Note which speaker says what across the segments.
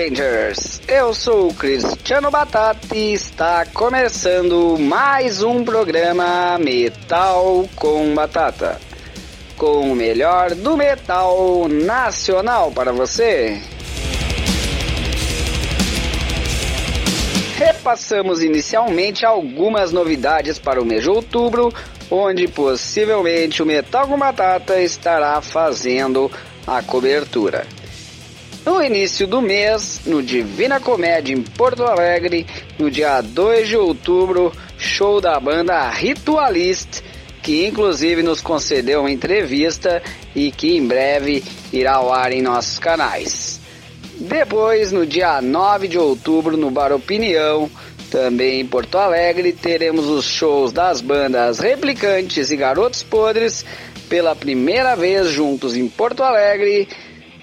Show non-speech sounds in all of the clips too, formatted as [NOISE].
Speaker 1: Headbangers! Eu sou o Cristiano Batata e está começando mais um programa Metal com Batata. Com o melhor do metal nacional para você. Repassamos inicialmente algumas novidades para o mês de outubro, onde possivelmente o Metal com Batata estará fazendo a cobertura. No início do mês, no Divina Comédia em Porto Alegre, no dia 2 de outubro, show da banda Ritualist, que inclusive nos concedeu uma entrevista e que em breve irá ao ar em nossos canais. Depois, no dia 9 de outubro, no Bar Opinião, também em Porto Alegre, teremos os shows das bandas Replicantes e Garotos Podres pela primeira vez juntos em Porto Alegre.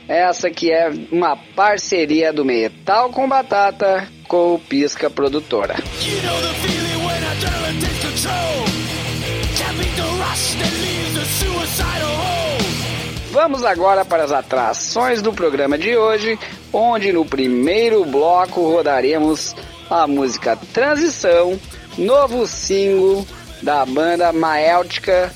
Speaker 1: Essa que é uma parceria do Metal com Batata com o Pisca Produtora. You know Vamos agora para as atrações do programa de hoje, onde no primeiro bloco rodaremos a música Transição, novo single da banda Maéltica.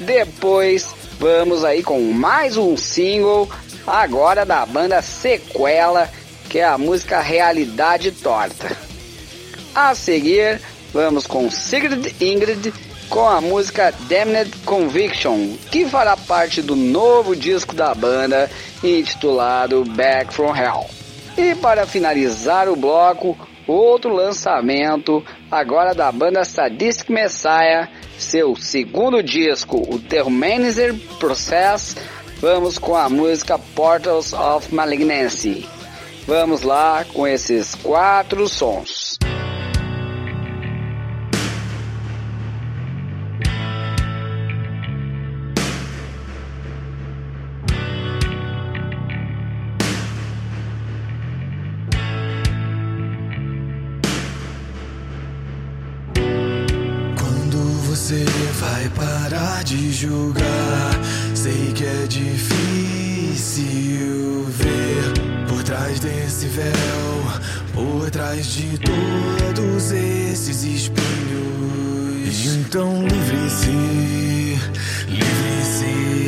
Speaker 1: Depois vamos aí com mais um single, agora da banda Sequela, que é a música Realidade Torta. A seguir, vamos com Sigrid Ingrid com a música Damned Conviction, que fará parte do novo disco da banda intitulado Back from Hell. E para finalizar o bloco, outro lançamento agora da banda Sadistic Messiah, seu segundo disco, o The Humanizer Process. Vamos com a música Portals of Malignancy. Vamos lá com esses quatro sons.
Speaker 2: de julgar. Sei que é difícil ver por trás desse véu, por trás de todos esses espinhos. Então livre-se, livre-se.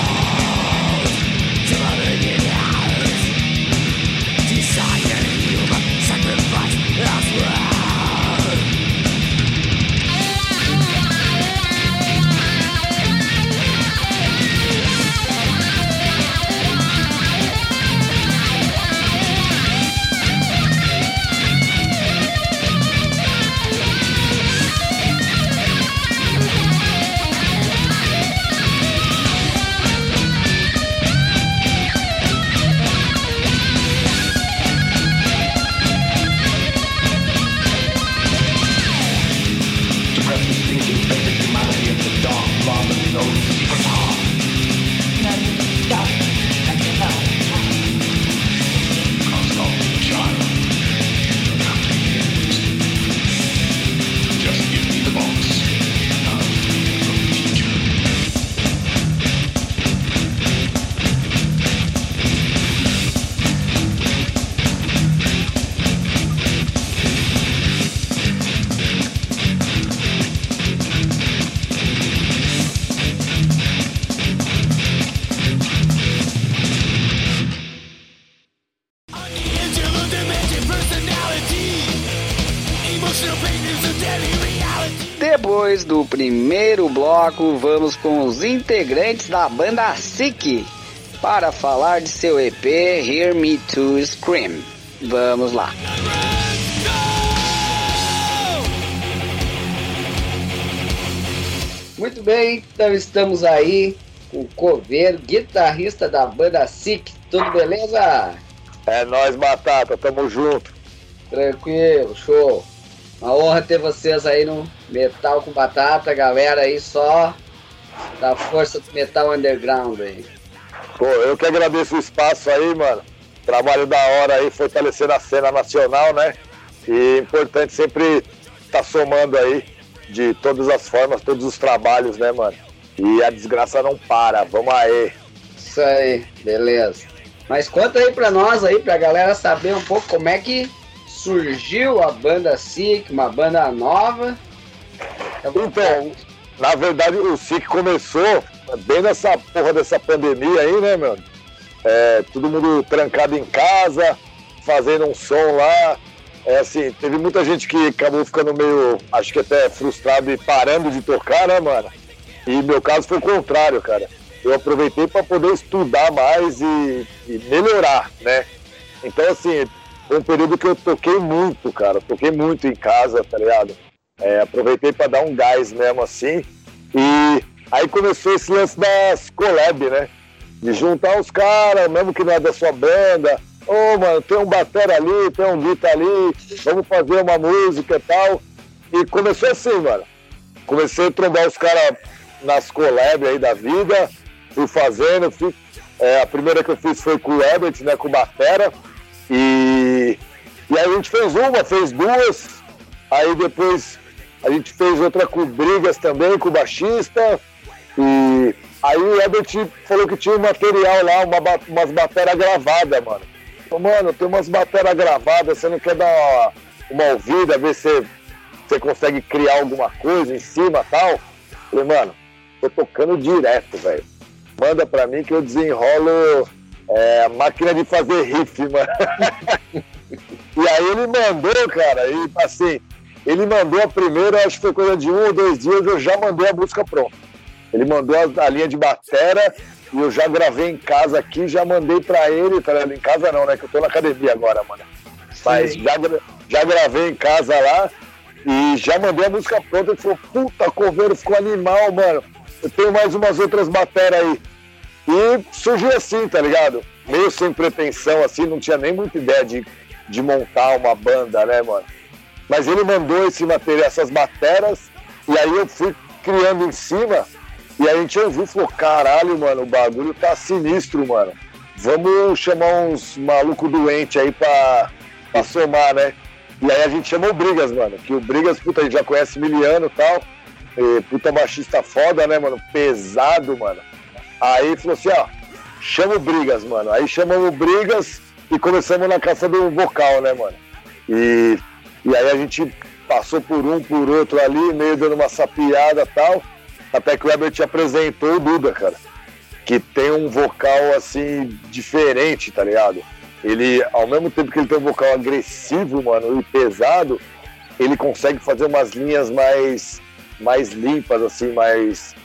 Speaker 1: bloco, vamos com os integrantes da banda Sick para falar de seu EP Hear Me To Scream. Vamos lá. Muito bem, então estamos aí com o Coveiro, guitarrista da banda Sick. Tudo beleza?
Speaker 3: É nós, Batata, tamo junto.
Speaker 1: Tranquilo, show. Uma honra ter vocês aí no Metal com Batata, galera aí só da força do Metal Underground aí.
Speaker 3: Pô, eu que agradeço o espaço aí, mano. Trabalho da hora aí, fortalecendo a cena nacional, né? E importante sempre tá somando aí de todas as formas, todos os trabalhos, né, mano? E a desgraça não para, vamos aí.
Speaker 1: Isso aí, beleza. Mas conta aí pra nós aí, pra galera saber um pouco como é que surgiu a banda SIC, uma banda nova.
Speaker 3: Então, na verdade, o SIC começou bem nessa porra dessa pandemia aí, né, mano? É, todo mundo trancado em casa, fazendo um som lá. É assim, teve muita gente que acabou ficando meio, acho que até frustrado e parando de tocar, né, mano? E meu caso foi o contrário, cara. Eu aproveitei para poder estudar mais e, e melhorar, né? Então, assim, foi um período que eu toquei muito, cara. Toquei muito em casa, tá ligado? É, aproveitei para dar um gás mesmo assim. E aí começou esse lance das collab, né? De juntar os caras, mesmo que não é da sua banda. Ô, oh, mano, tem um batera ali, tem um guitar ali, vamos fazer uma música e tal. E começou assim, mano. Comecei a trombar os caras nas collab aí da vida, fui fazendo, fui, é, a primeira que eu fiz foi com o Herbert, né, com o Batera. E, e aí a gente fez uma, fez duas, aí depois a gente fez outra com brigas também, com o baixista. E aí o Herbert falou que tinha um material lá, uma, umas bateras gravadas, mano. Mano, tem umas bateras gravadas, você não quer dar uma, uma ouvida, ver se você consegue criar alguma coisa em cima tal. Falei, mano, tô tocando direto, velho. Manda pra mim que eu desenrolo é, máquina de fazer riff, mano. [LAUGHS] e aí ele mandou, cara, e assim, ele mandou a primeira, acho que foi coisa de um ou dois dias, eu já mandei a música pronta. Ele mandou a, a linha de batera e eu já gravei em casa aqui, já mandei pra ele, tá ligado? Em casa não, né? Que eu tô na academia agora, mano. Mas já, já gravei em casa lá e já mandei a música pronta. Ele falou, puta, coveiro ficou animal, mano. Eu tenho mais umas outras matérias aí. E surgiu assim, tá ligado? Meio sem pretensão, assim, não tinha nem muita ideia de, de montar uma banda, né, mano? Mas ele mandou esse material, essas matérias, e aí eu fui criando em cima, e a gente ouviu e falou, caralho, mano, o bagulho tá sinistro, mano. Vamos chamar uns maluco doente aí pra, pra somar, né? E aí a gente chamou o Brigas, mano. Que o Brigas, puta, a gente já conhece miliano e tal. Puta baixista foda, né, mano? Pesado, mano. Aí falou assim, ó, chama o Brigas, mano. Aí chamamos o Brigas e começamos na caça do vocal, né, mano? E, e aí a gente passou por um, por outro ali, meio dando uma sapiada tal. Até que o Herbert apresentou o Duda, cara. Que tem um vocal assim diferente, tá ligado? Ele, ao mesmo tempo que ele tem um vocal agressivo, mano, e pesado, ele consegue fazer umas linhas mais, mais limpas, assim, mais.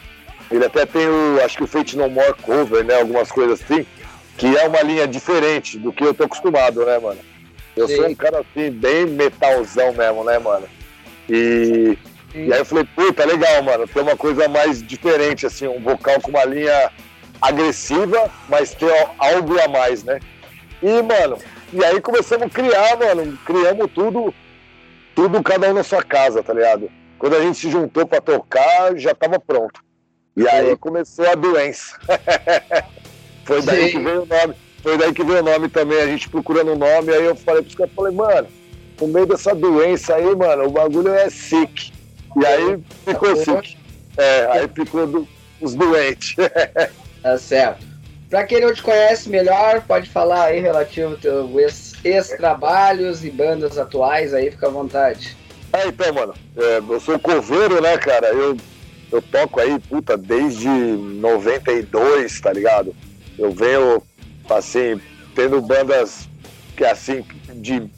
Speaker 3: Ele até tem o, acho que o Fate No More cover, né? Algumas coisas assim, que é uma linha diferente do que eu tô acostumado, né, mano? Eu Sim. sou um cara assim, bem metalzão mesmo, né, mano? E, e aí eu falei, puta, legal, mano, tem uma coisa mais diferente, assim, um vocal com uma linha agressiva, mas tem algo a mais, né? E, mano, e aí começamos a criar, mano, criamos tudo, tudo cada um na sua casa, tá ligado? Quando a gente se juntou pra tocar, já tava pronto. E aí começou a doença. [LAUGHS] foi daí Sim. que veio o nome. Foi daí que veio o nome também, a gente procurando um nome, aí eu falei pros caras, falei, mano, no meio dessa doença aí, mano, o bagulho é sick. E aí ficou sick. É, aí ficou do, os doentes. [LAUGHS]
Speaker 1: tá certo. Para quem não te conhece melhor, pode falar aí relativo ao teu ex-trabalhos e bandas atuais aí, fica à vontade.
Speaker 3: É, então, mano, é, eu sou coveiro, né, cara? Eu, eu toco aí, puta, desde 92, tá ligado? Eu venho, assim, tendo bandas que, assim, de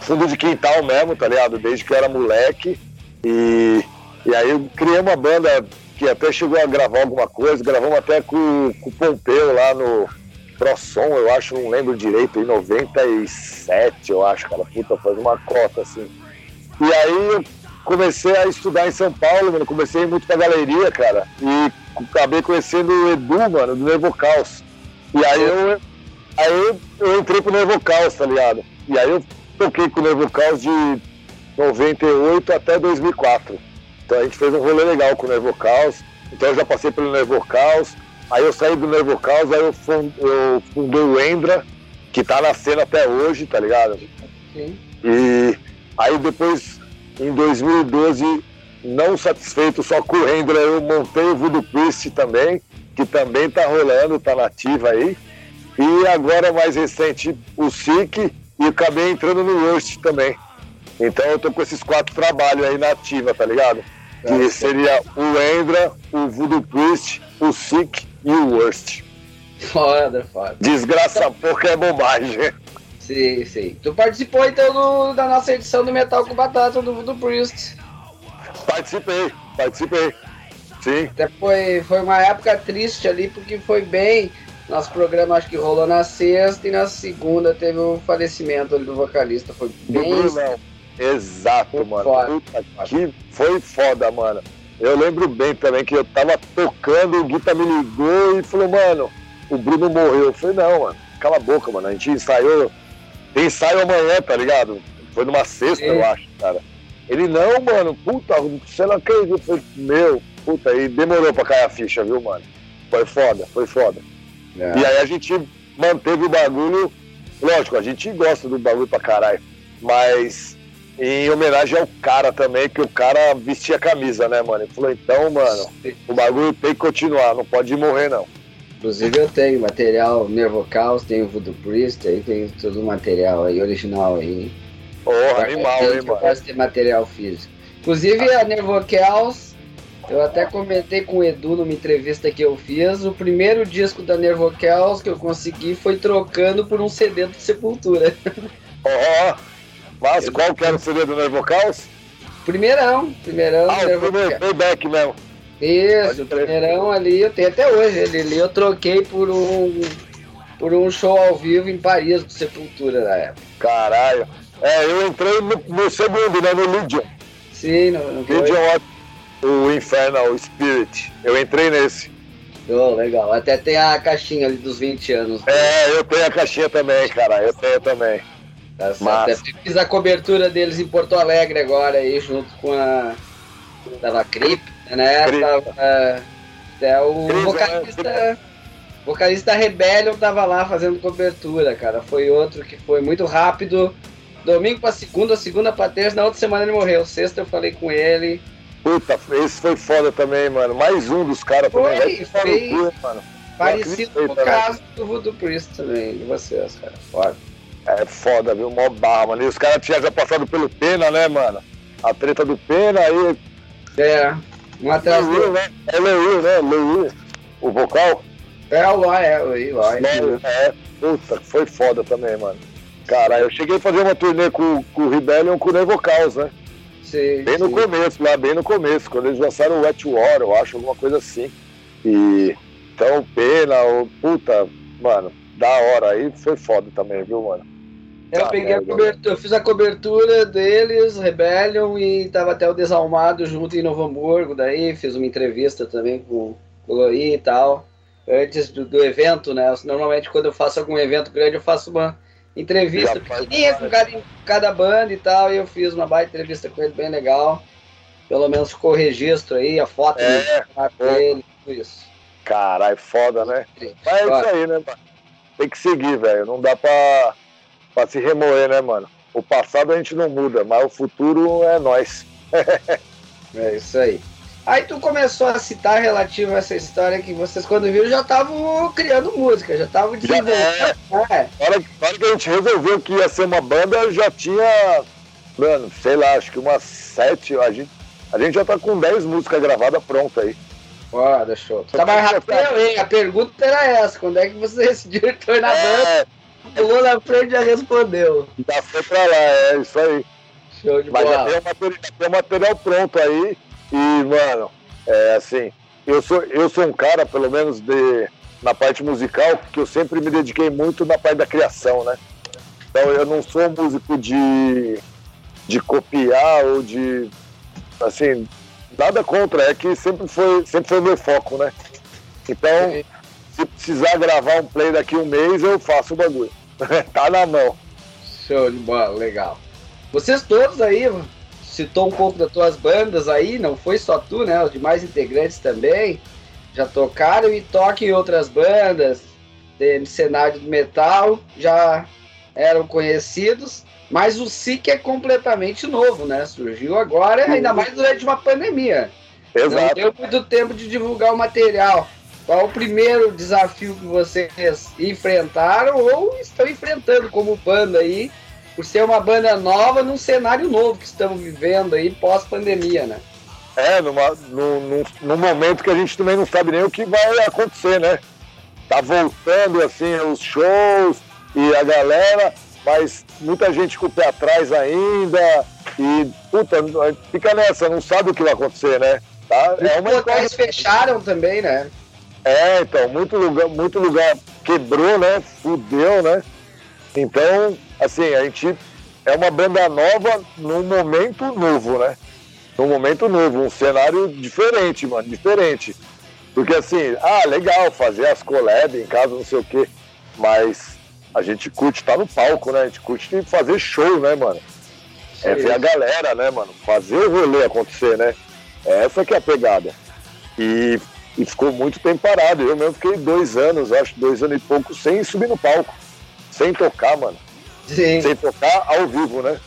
Speaker 3: fundo de quintal mesmo, tá ligado? Desde que eu era moleque. E, e aí eu criei uma banda que até chegou a gravar alguma coisa, gravamos até com, com o Pompeu lá no ProSom, eu acho, não lembro direito, em 97, eu acho, cara, puta, faz uma cota, assim. E aí comecei a estudar em São Paulo, mano, comecei muito pra galeria, cara, e acabei conhecendo o Edu, mano, do Nevocaus. E aí eu, aí eu entrei pro Nevocaus, tá ligado? E aí eu toquei com o Nevocaus de 98 até 2004. Então a gente fez um rolê legal com o Nervocaus. Então eu já passei pelo Nervocaus. Aí eu saí do Nervocaus, aí eu, fund, eu fundei o Endra, que tá na cena até hoje, tá ligado? Sim. E aí depois, em 2012, não satisfeito só com o Endra, eu montei o Voodoo Priest também, que também tá rolando, tá nativa aí. E agora, mais recente, o SIC, e acabei entrando no Rust também. Então eu tô com esses quatro trabalhos aí na ativa, tá ligado? que seria o Endra, o Voodoo Priest, o Sick e o Worst.
Speaker 1: Foda, foda.
Speaker 3: Desgraça pouca é bobagem.
Speaker 1: Sim, sim. Tu participou então do, da nossa edição do Metal com Batata do Voodoo Priest.
Speaker 3: Participei, participei. Sim.
Speaker 1: Até foi, foi uma época triste ali, porque foi bem. Nosso programa acho que rolou na sexta e na segunda teve o falecimento ali do vocalista. Foi bem.
Speaker 3: Exato, foi mano. Foda. Puta que foi foda, mano. Eu lembro bem também que eu tava tocando, o Guita me ligou e falou, mano, o Bruno morreu. Eu falei, não, mano, cala a boca, mano. A gente ensaiou. Tem ensaio amanhã, tá ligado? Foi numa sexta, eu acho, cara. Ele, não, mano, puta, você não acredita. Falei, meu, puta, e demorou pra cair a ficha, viu, mano? Foi foda, foi foda. É. E aí a gente manteve o bagulho. Lógico, a gente gosta do bagulho pra caralho. Mas em homenagem ao cara também, que o cara vestia a camisa, né, mano? Ele falou, então, mano, o bagulho tem que continuar, não pode morrer, não.
Speaker 1: Inclusive eu tenho material Nervo Caos, tenho Voodoo Priest, aí tem todo o material aí, original aí.
Speaker 3: Porra, animal, hein, mano?
Speaker 1: gosta de material físico. Inclusive a Nervocels, eu até comentei com o Edu numa entrevista que eu fiz, o primeiro disco da Nervocels que eu consegui foi trocando por um CD do Sepultura.
Speaker 3: Ó, mas qual que era o CD do Nervocaus?
Speaker 1: Primeirão, primeirão
Speaker 3: Ah, o primeiro playback mesmo.
Speaker 1: Isso, primeirão ali, eu tenho até hoje, ele ali eu troquei por um por um show ao vivo em Paris do Sepultura na época.
Speaker 3: Caralho. É, eu entrei no, no segundo, né? No Legion.
Speaker 1: Sim, não foi?
Speaker 3: Legion, o Infernal Spirit. Eu entrei nesse.
Speaker 1: Oh, legal. Até tem a caixinha ali dos 20 anos.
Speaker 3: É, eu tenho a caixinha também, cara. Eu tenho também.
Speaker 1: Tá.
Speaker 3: Massa.
Speaker 1: Até fiz a cobertura deles em Porto Alegre agora aí, junto com a. Tava a Crip, né? Tava. Até o
Speaker 3: Cris,
Speaker 1: vocalista. Vocalista Rebellion tava lá fazendo cobertura, cara. Foi outro que foi muito rápido. Domingo pra segunda, segunda pra terça, na outra semana ele morreu. Sexta eu falei com ele.
Speaker 3: Puta, esse foi foda também, mano. Mais um dos caras também.
Speaker 1: Foi,
Speaker 3: cu, mano.
Speaker 1: Parecido com o caso do Voodoo Priest também, de vocês, cara. Foda.
Speaker 3: É foda, viu? Mó barra, mano. E os caras tinham já passado pelo Pena, né, mano? A treta do Pena, aí.
Speaker 1: É, um atrás do
Speaker 3: Leu, né? É Leu, né? Leu. O vocal.
Speaker 1: É, o lá, é, o lá.
Speaker 3: Leu, É, puta, foi foda também, mano. Cara, eu cheguei a fazer uma turnê com, com o Rebellion com o Nevocals, né?
Speaker 1: Sim,
Speaker 3: Bem no
Speaker 1: sim.
Speaker 3: começo, lá, bem no começo, quando eles lançaram o Wet War, eu acho, alguma coisa assim. E então, pena, o puta, mano, da hora. Aí foi foda também, viu, mano?
Speaker 1: Eu peguei a
Speaker 3: merda,
Speaker 1: cobertura, eu fiz a cobertura deles, Rebellion, e tava até o Desalmado junto em Novo Hamburgo, daí fiz uma entrevista também com o Loi e tal, antes do, do evento, né? Normalmente quando eu faço algum evento grande eu faço uma entrevista pequenininha com cada, cada banda e tal, e eu fiz uma baita entrevista com ele bem legal. Pelo menos ficou o registro aí, a foto
Speaker 3: É,
Speaker 1: dele, tudo isso.
Speaker 3: Caralho, foda, né? Mas é isso aí, né? Tem que seguir, velho. Não dá pra, pra se remoer, né, mano? O passado a gente não muda, mas o futuro é nós. [LAUGHS]
Speaker 1: É isso aí. Aí tu começou a citar relativo a essa história que vocês, quando viram, já estavam criando música, já estavam desenvolvendo. É.
Speaker 3: Na hora, na hora que a gente resolveu que ia ser uma banda, já tinha, mano, sei lá, acho que umas sete. A gente, a gente já tá com 10 músicas gravadas pronta aí.
Speaker 1: Foda, show. Tá mais rápido que eu, hein? A pergunta era essa: quando é que você [LAUGHS] decidiu tornar banda? Pulou na frente e já respondeu.
Speaker 3: já foi pra lá, é isso aí.
Speaker 1: Show de
Speaker 3: Mas já
Speaker 1: bola.
Speaker 3: tem o material, já tem o material pronto aí. E, mano, é assim, eu sou, eu sou um cara, pelo menos de, na parte musical, que eu sempre me dediquei muito na parte da criação, né? Então eu não sou um músico de, de copiar ou de. Assim, nada contra, é que sempre foi, sempre foi meu foco, né? Então, se precisar gravar um play daqui um mês, eu faço o bagulho. [LAUGHS] tá na mão.
Speaker 1: Show de bola, legal. Vocês todos aí, citou um pouco das tuas bandas aí, não foi só tu, né? Os demais integrantes também já tocaram e tocam em outras bandas de cenário do metal, já eram conhecidos, mas o SIC é completamente novo, né? Surgiu agora, ainda mais durante uma pandemia. Não
Speaker 3: Exato.
Speaker 1: deu muito tempo de divulgar o material. Qual o primeiro desafio que vocês enfrentaram ou estão enfrentando como banda aí, por ser uma banda nova num cenário novo que estamos vivendo aí pós-pandemia, né?
Speaker 3: É, numa, num, num, num momento que a gente também não sabe nem o que vai acontecer, né? Tá voltando, assim, os shows e a galera, mas muita gente com o pé atrás ainda e, puta, fica nessa, não sabe o que vai acontecer, né? Tá? É uma
Speaker 1: Os locais fecharam também, né?
Speaker 3: É, então, muito lugar, muito lugar quebrou, né? Fudeu, né? Então, assim, a gente é uma banda nova num momento novo, né? Num momento novo, um cenário diferente, mano, diferente. Porque assim, ah, legal fazer as collab em casa, não sei o quê, mas a gente curte estar no palco, né? A gente curte fazer show, né, mano? É ver a galera, né, mano? Fazer o rolê acontecer, né? Essa que é a pegada. E, e ficou muito tempo parado. Eu mesmo fiquei dois anos, acho, dois anos e pouco, sem subir no palco. Sem tocar, mano.
Speaker 1: Sim.
Speaker 3: Sem tocar ao vivo, né?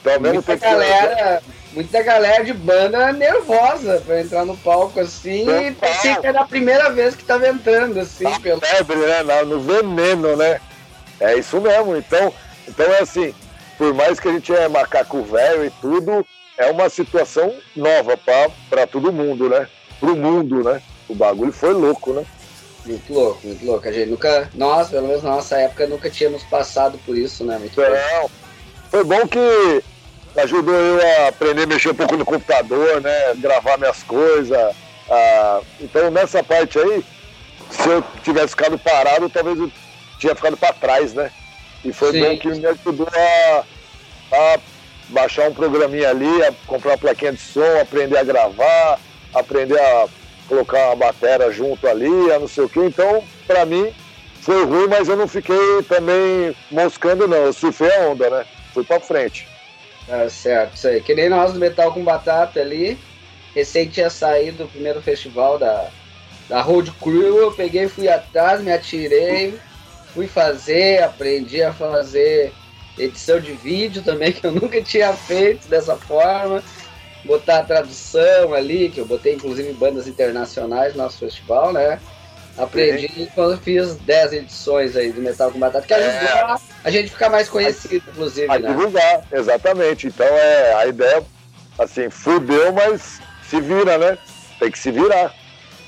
Speaker 3: Então, mesmo
Speaker 1: Muita
Speaker 3: que
Speaker 1: galera, muita galera de banda nervosa pra entrar no palco assim e
Speaker 3: Total.
Speaker 1: pensei que era a primeira vez que tava entrando assim,
Speaker 3: na
Speaker 1: pelo
Speaker 3: febre, né? no veneno, né? É isso mesmo. Então, então é assim, por mais que a gente é macaco velho e tudo, é uma situação nova para todo mundo, né? Pro mundo, né? O bagulho foi louco, né?
Speaker 1: Muito louco, muito louco. A gente nunca, nós, pelo menos na nossa época, nunca tínhamos passado por isso, né? Muito
Speaker 3: Não, foi bom que ajudou eu a aprender a mexer um pouco no computador, né? Gravar minhas coisas. Ah, então nessa parte aí, se eu tivesse ficado parado, talvez eu tinha ficado para trás, né? E foi
Speaker 1: Sim.
Speaker 3: bom que me ajudou a, a baixar um programinha ali, a comprar uma plaquinha de som, aprender a gravar, aprender a colocar uma bateria junto ali, a não sei o que. Então, para mim, foi ruim, mas eu não fiquei também moscando, não. Eu surfei a onda, né? Fui para frente.
Speaker 1: Tá certo, isso aí. Que nem nós do Metal com Batata ali. Recém tinha saído o primeiro festival da, da Road Crew. Eu peguei, fui atrás, me atirei, fui fazer, aprendi a fazer edição de vídeo também, [LAUGHS] que eu nunca tinha feito dessa forma. Botar a tradução ali, que eu botei inclusive bandas internacionais no nosso festival, né? Aprendi quando fiz 10 edições aí do Metal com Batata, que ajudou
Speaker 3: É.
Speaker 1: a, a gente ficar mais conhecido, inclusive,
Speaker 3: A
Speaker 1: né?
Speaker 3: divulgar, exatamente. Então é a ideia, assim, fudeu, mas se vira, né? Tem que se virar.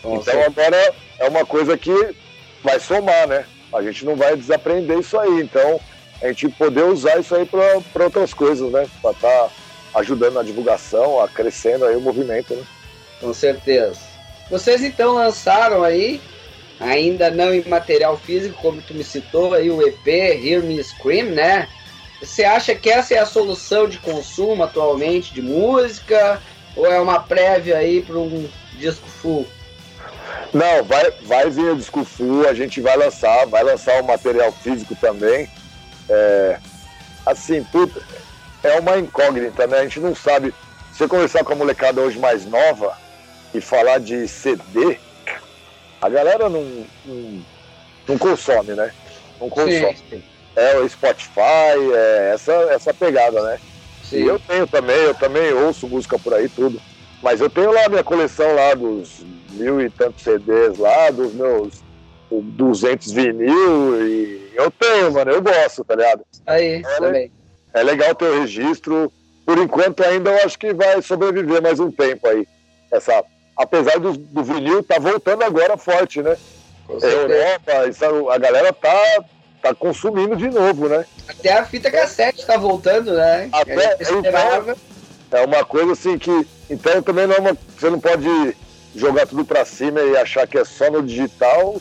Speaker 3: Então agora é uma coisa que vai somar, né? A gente não vai desaprender isso aí. Então a gente poder usar isso aí para outras coisas, né? Para estar ajudando na divulgação, a crescendo aí o movimento, né?
Speaker 1: Com certeza. Vocês então lançaram aí, ainda não em material físico, como tu me citou, aí o EP Hear Me Scream, né? Você acha que essa é a solução de consumo atualmente de música? Ou é uma prévia aí para um disco full?
Speaker 3: Não, vai, vai vir o disco full, a gente vai lançar, vai lançar o material físico também. É, assim, puta, é uma incógnita, né? A gente não sabe. Se eu conversar com a molecada hoje mais nova e falar de CD, a galera não, não, não consome, né? Não consome.
Speaker 1: sim.
Speaker 3: É o Spotify, é essa, essa pegada, né? E
Speaker 1: sim.
Speaker 3: eu tenho também, eu também ouço música por aí, tudo. Mas eu tenho lá a minha coleção lá dos mil e tantos CDs lá, dos meus 200 vinil e eu tenho, mano, eu gosto, tá ligado?
Speaker 1: Aí,
Speaker 3: É,
Speaker 1: também.
Speaker 3: É legal ter o registro. Por enquanto ainda eu acho que vai sobreviver mais um tempo aí. Essa, apesar do, do vinil tá voltando agora forte, né? É. Europa, isso, a galera tá, tá consumindo de novo, né?
Speaker 1: Até a fita cassete tá voltando, né?
Speaker 3: Até-
Speaker 1: gente esperava.
Speaker 3: É uma coisa assim que. Então também não é uma. Você não pode jogar tudo pra cima e achar que é só no digital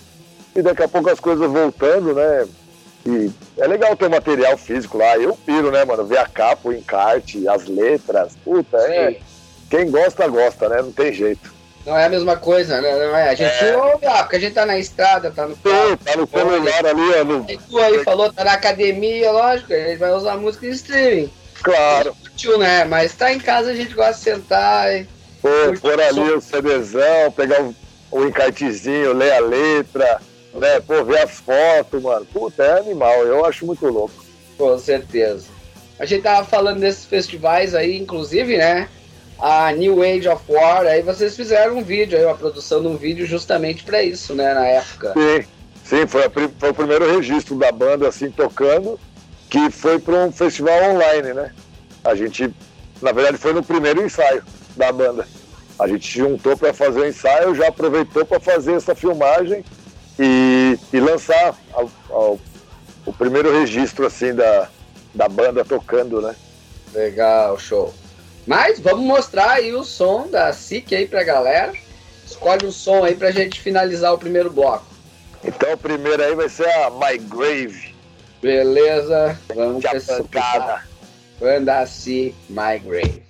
Speaker 3: e daqui a pouco as coisas voltando, né? E é legal ter material físico lá. Eu piro, né, mano? Ver a capa, o encarte, as letras. Puta, é. Quem gosta, gosta, né? Não tem jeito.
Speaker 1: Não é a mesma coisa, né? Não é. A gente
Speaker 3: É.
Speaker 1: ouve, ah, porque a gente tá na estrada, tá no carro.
Speaker 3: Sim, tá no celular ali, ó, no-
Speaker 1: E tu aí falou, tá na academia, lógico, a gente vai usar música em streaming.
Speaker 3: Claro.
Speaker 1: Útil, né? Mas tá em casa, a gente gosta de sentar e.
Speaker 3: Pô, pôr
Speaker 1: o
Speaker 3: ali o CDzão, pegar o, o encartezinho, ler a letra, né? Pô, ver as fotos, mano. Puta, é animal. Eu acho muito louco.
Speaker 1: Com certeza. A gente tava falando desses festivais aí, inclusive, né? A New Age of War, aí vocês fizeram um vídeo, aí, uma produção de um vídeo justamente pra isso, né? Na época.
Speaker 3: Sim, sim foi, a foi o primeiro registro da banda assim tocando, que foi para um festival online, né? A gente, na verdade, foi no primeiro ensaio da banda. A gente juntou para fazer o ensaio, já aproveitou para fazer essa filmagem e, e lançar o primeiro registro assim da, da banda tocando, né?
Speaker 1: Legal, show. Mas vamos mostrar aí o som da SIC aí pra galera. Escolhe um som aí pra gente finalizar o primeiro bloco.
Speaker 3: Então o primeiro aí vai ser a My Grave,
Speaker 1: Beleza? Vamos
Speaker 3: de
Speaker 1: com essa
Speaker 3: pancada.
Speaker 1: banda SIC, My Grave.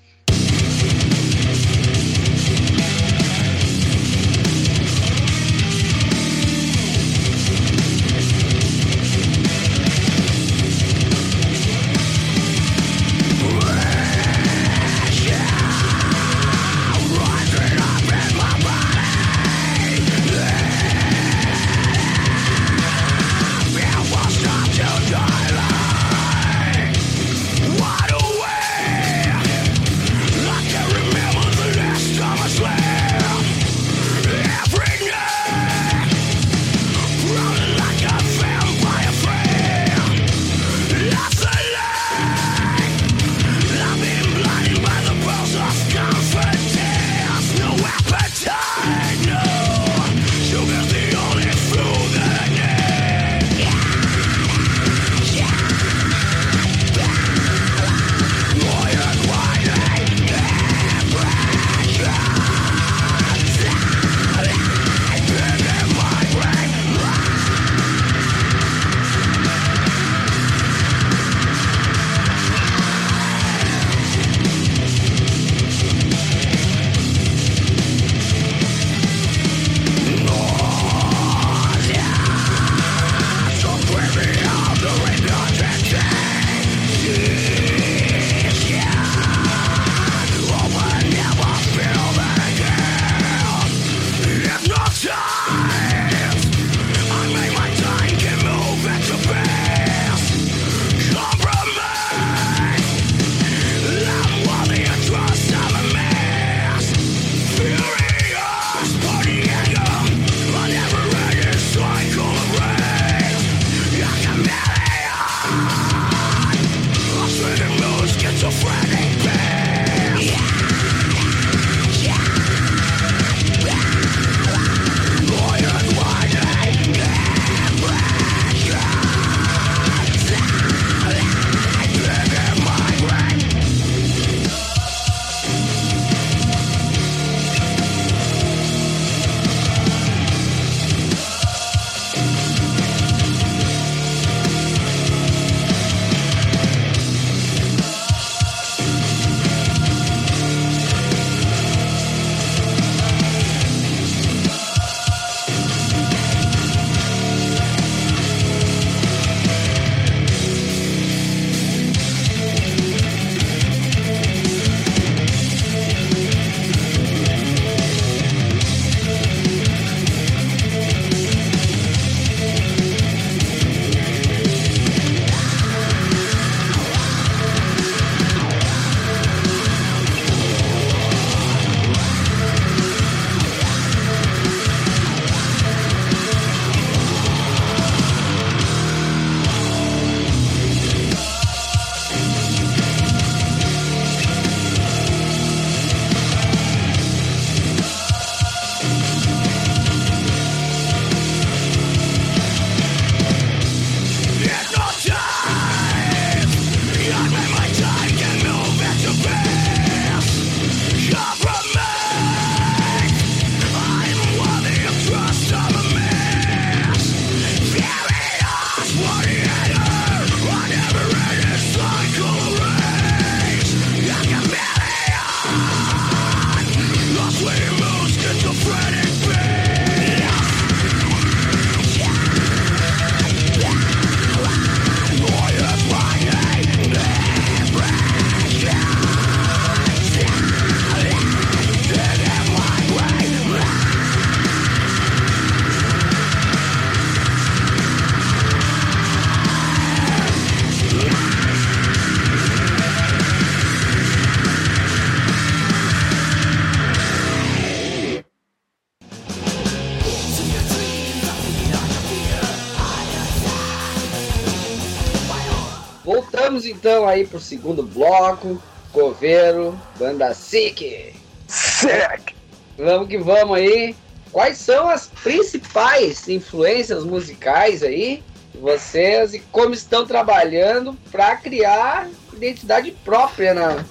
Speaker 1: Então aí pro segundo bloco. Coveiro, banda Sick.
Speaker 3: Sick!
Speaker 1: Vamos que vamos aí. Quais são as principais influências musicais aí de vocês e como estão trabalhando para criar identidade própria na,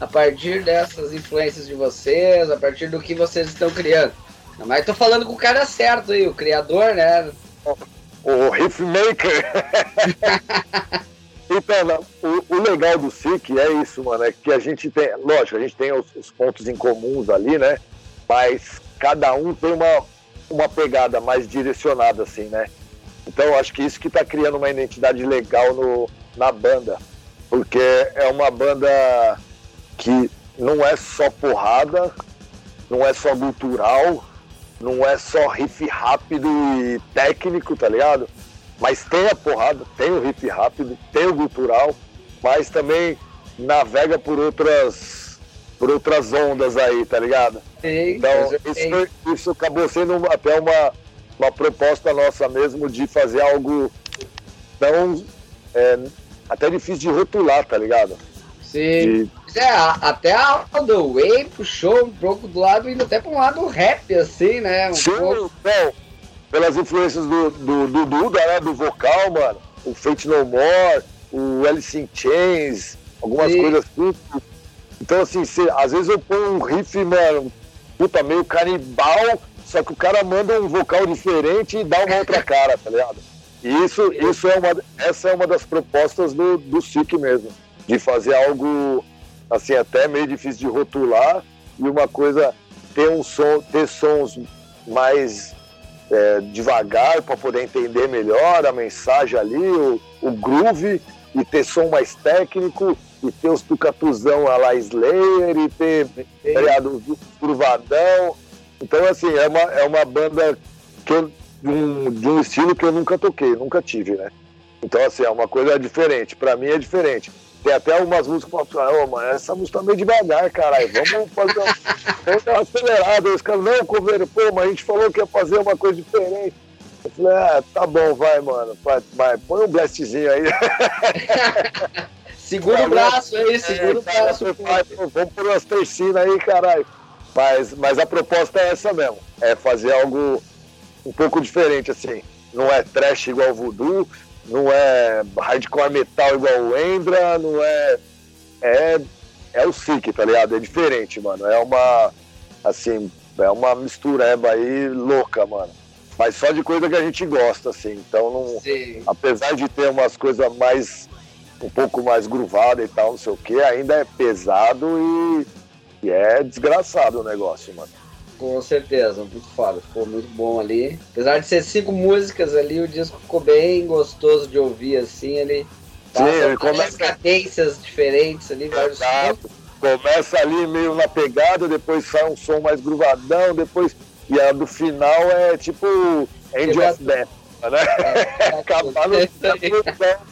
Speaker 1: a partir dessas influências de vocês, a partir do que vocês estão criando? Mas tô falando com o cara certo aí, o criador, né?
Speaker 3: O riff maker. [LAUGHS] então, o, o, legal do SIC é isso, mano, é que a gente tem, lógico, a gente tem os, os pontos em comuns ali, né? Mas cada um tem uma, uma pegada mais direcionada, assim, né? Então, eu acho que isso que está criando uma identidade legal no, na banda, porque é uma banda que não é só porrada, não é só cultural, não é só riff rápido e técnico, tá ligado? Mas tem a porrada, tem o riff rápido, tem o cultural, mas também navega por outras por outras ondas aí, tá ligado?
Speaker 1: Sim,
Speaker 3: então, isso, isso acabou sendo até uma, uma proposta nossa mesmo de fazer algo tão é, até difícil de rotular, tá ligado?
Speaker 1: Sim. De... É, até a The Way puxou um pouco do lado, indo até para um lado rap, assim, né? Um
Speaker 3: Sim,
Speaker 1: pouco...
Speaker 3: Então, pelas influências do, do, do Duda, né? Do vocal, mano. O Fate No More, o Alice in Chains, algumas Sim. coisas assim. Então, assim, se, às vezes eu ponho um riff, mano, puta, meio canibal, só que o cara manda um vocal diferente e dá uma outra [LAUGHS] cara, tá ligado? E isso, isso é uma, essa é uma das propostas do, do SIC mesmo de fazer algo assim até meio difícil de rotular e uma coisa ter um som, ter sons mais é, devagar para poder entender melhor a mensagem ali, o, o, groove e ter som mais técnico e ter os tucatuzão a la Slayer e ter criado tá curvadão. Então assim, é uma, é uma banda que eu, de, um, de um estilo que eu nunca toquei, nunca tive, né? Então assim, é uma coisa diferente, para mim é diferente. Tem até algumas músicas que falam, oh, mano, essa música tá meio devagar, caralho. Vamos fazer uma, uma acelerada. Os caras, não, coveiro, pô, mas a gente falou que ia fazer uma coisa diferente. Eu falei, ah, tá bom, vai, mano. Vai, vai põe um blastzinho aí. [LAUGHS]
Speaker 1: segura o braço aí, segura o
Speaker 3: é, braço. Vai, vamos por umas três aí, caralho. Mas, mas a proposta é essa mesmo. É fazer algo um pouco diferente, assim. Não é trash igual voodoo, não é hardcore metal igual o Endra, não é. É, é o Sick, tá ligado? É diferente, mano. É uma. Assim, é uma mistureba aí louca, mano. Mas só de coisa que a gente gosta, assim. Então, não, apesar de ter umas coisas mais. um pouco mais gruvada e tal, não sei o que, ainda é pesado e, e é desgraçado o negócio, mano.
Speaker 1: Com certeza, muito foda, ficou muito bom ali. Apesar de ser cinco músicas ali, o disco ficou bem gostoso de ouvir, assim, ele
Speaker 3: Sim, ele começa...
Speaker 1: cadências diferentes ali, vários
Speaker 3: Exato. Começa ali meio na pegada, depois sai um som mais gruvadão, depois. E a do final é tipo Angel of Death, né? É, [LAUGHS] Acabar no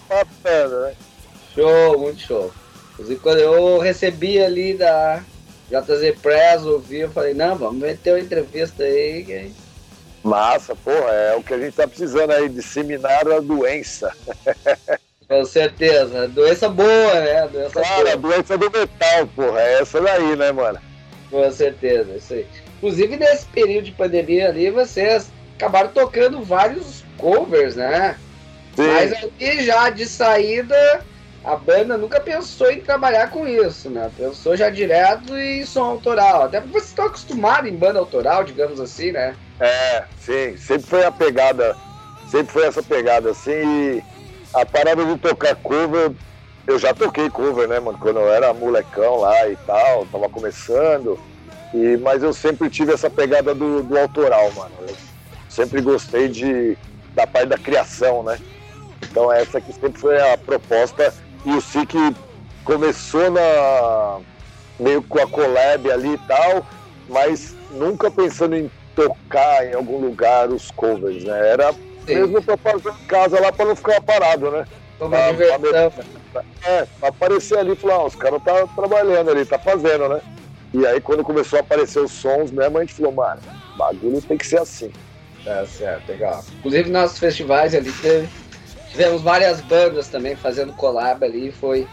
Speaker 1: matando, né? Show, muito show. Inclusive quando eu recebi ali da JZ Press ouvi, eu falei, não, vamos meter uma entrevista aí. Que...
Speaker 3: Massa, porra, é o que a gente tá precisando aí, disseminar a doença. [LAUGHS]
Speaker 1: Com certeza, doença boa, né? Doença
Speaker 3: Cara,
Speaker 1: boa.
Speaker 3: a doença do metal, porra, é essa daí, né, mano?
Speaker 1: Com certeza, isso aí. Inclusive, nesse período de pandemia ali, vocês acabaram tocando vários covers, né? Sim. Mas aqui já de saída, a banda nunca pensou em trabalhar com isso, né? Pensou já direto em som autoral. Até porque vocês estão acostumados em banda autoral, digamos assim, né?
Speaker 3: É, sim. Sempre foi a pegada, sempre foi essa pegada assim. E a parada de tocar cover, eu já toquei cover, né, mano? Quando eu era molecão lá e tal, tava começando. E, mas eu sempre tive essa pegada do, do autoral, mano. Eu sempre gostei de, da parte da criação, né? Então essa que sempre foi a proposta e o SIC começou na meio com a collab ali e tal, mas nunca pensando em tocar em algum lugar os covers, né? Era Sim. mesmo para fazer em casa lá para não ficar parado, né?
Speaker 1: Pra, diversão.
Speaker 3: Pra, é, pra aparecer ali e falar, ah, os caras tá trabalhando ali, tá fazendo, né? E aí quando começou a aparecer os sons mesmo, a gente falou, mano, bagulho tem que ser assim.
Speaker 1: É certo, legal. Inclusive nossos festivais ali teve tivemos várias bandas também fazendo collab ali, foi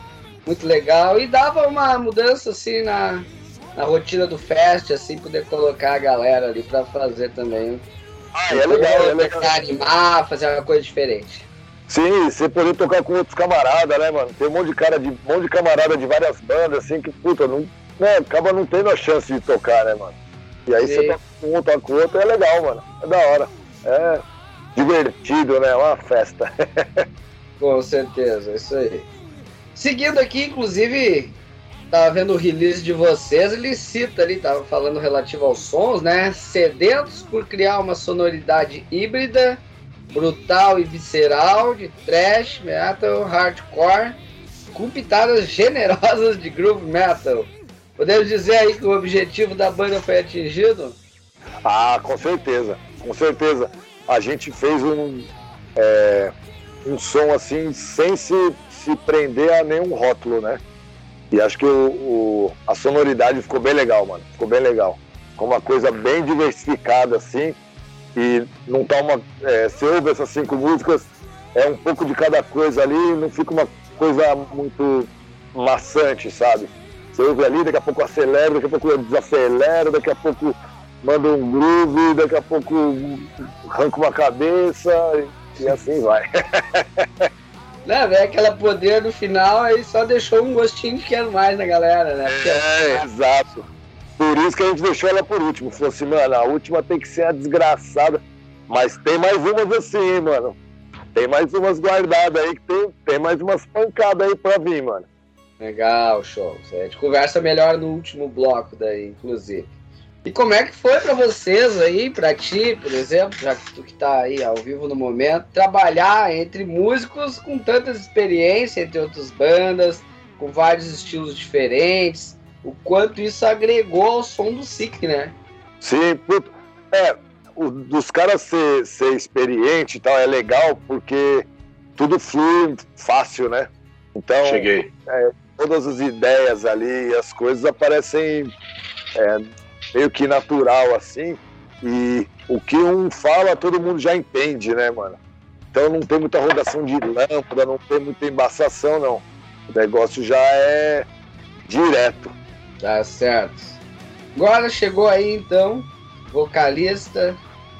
Speaker 1: muito legal e dava uma mudança assim na, na rotina do fest, assim, poder colocar a galera ali para fazer também.
Speaker 3: Ah, é legal, é legal.
Speaker 1: Animar, fazer uma coisa diferente.
Speaker 3: Sim, você poder tocar com outros camaradas, né, mano? Tem um monte de cara de um monte de camarada de várias bandas, assim, que, puta, não, né, acaba não tendo a chance de tocar, né, mano? E aí
Speaker 1: Sim.
Speaker 3: você toca com um, toca com outro, é legal, mano. É da hora. É divertido, né? Uma festa. [LAUGHS]
Speaker 1: Com certeza, isso aí. Seguindo aqui, inclusive, tava vendo o release de vocês, ele cita ali, tava falando relativo aos sons, né? Sedentos por criar uma sonoridade híbrida, brutal e visceral, de thrash, metal, hardcore, com pitadas [LAUGHS] generosas de groove metal. Podemos dizer aí que o objetivo da banda foi atingido?
Speaker 3: Ah, com certeza, com certeza. A gente fez um, é, um som assim sem se, se prender a nenhum rótulo, né? E acho que o, o- a sonoridade ficou bem legal, mano. Ficou bem legal. Ficou uma coisa bem diversificada, assim. E não tá uma. É, você ouve essas cinco músicas, é um pouco de cada coisa ali, não fica uma coisa muito maçante, sabe? Você ouve ali, daqui a pouco acelera, daqui a pouco desacelera, daqui a pouco manda um groove, daqui a pouco arranca uma cabeça e, assim vai. [LAUGHS]
Speaker 1: Né, velho, aquela poder no final aí só deixou um gostinho de quero mais na galera, né? Porque-
Speaker 3: É, exato. Por isso que a gente deixou ela por último. Falou assim, mano, a última tem que ser a desgraçada. Mas tem mais umas assim, hein, mano. Tem mais umas guardadas aí, que tem, tem mais umas pancadas aí pra vir, mano.
Speaker 1: Legal, show. A gente conversa melhor no último bloco daí, inclusive. E como é que foi pra vocês aí, pra ti, por exemplo, já que tu que tá aí ao vivo no momento, trabalhar entre músicos com tantas experiências, entre outras bandas, com vários estilos diferentes, o quanto isso agregou ao som do SIC, né?
Speaker 3: Sim, puto. É, o, dos caras ser, ser experiente e tal é legal porque tudo flui fácil, né? Então,
Speaker 4: Cheguei.
Speaker 3: todas as ideias ali, as coisas aparecem é, meio que natural assim. E o que um fala, todo mundo já entende, né, mano? Então não tem muita rodação de lâmpada, não tem muita embaçação, não. O negócio já é direto.
Speaker 1: Tá certo. Agora chegou aí então, vocalista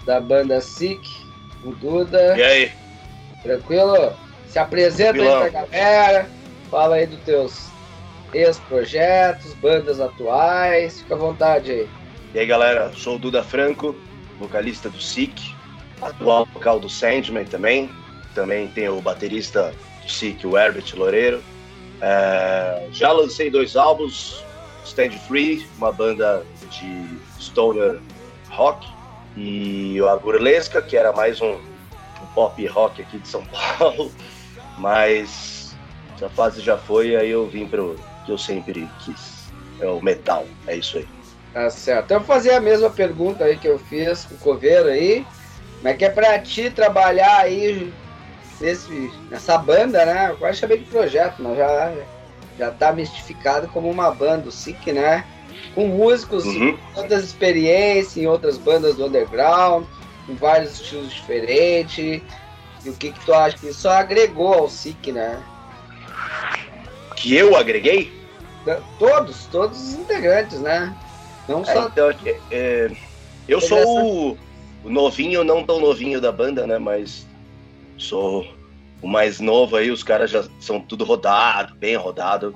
Speaker 1: da banda SIC, o Duda.
Speaker 4: E aí?
Speaker 1: Tranquilo? Se apresenta
Speaker 4: Tranquilão.
Speaker 1: aí pra galera, fala aí dos teus ex-projetos, bandas atuais, fica à vontade aí.
Speaker 4: E aí, galera? Sou o Duda Franco, vocalista do SIC, atual vocal do Sandman também. Também tem o baterista do SIC, o Herbert Loureiro. É, já lancei dois álbuns, Stand Free, uma banda de stoner rock, e a Burlesca, que era mais um, um pop rock aqui de São [LAUGHS] Paulo. Mas essa fase já foi, aí eu vim pro que eu sempre quis. É o metal, é isso aí.
Speaker 1: Tá certo. Eu vou fazer a mesma pergunta aí que eu fiz com o Coveiro aí. Como é que é pra ti trabalhar aí nesse, nessa banda, né? Eu quase chamei de projeto, mas já, já tá mistificado como uma banda, o SIC, né? Com músicos
Speaker 4: Uhum.
Speaker 1: com tantas experiências em outras bandas do underground, com vários estilos diferentes. E o que, que tu acha que isso agregou ao SIC, né?
Speaker 4: Que eu agreguei?
Speaker 1: Todos, todos os integrantes, né? Não
Speaker 4: É,
Speaker 1: só.
Speaker 4: então, é, é, eu sou o, o novinho, não tão novinho da banda, né? Mas sou o mais novo aí, os caras já são tudo rodado, bem rodado,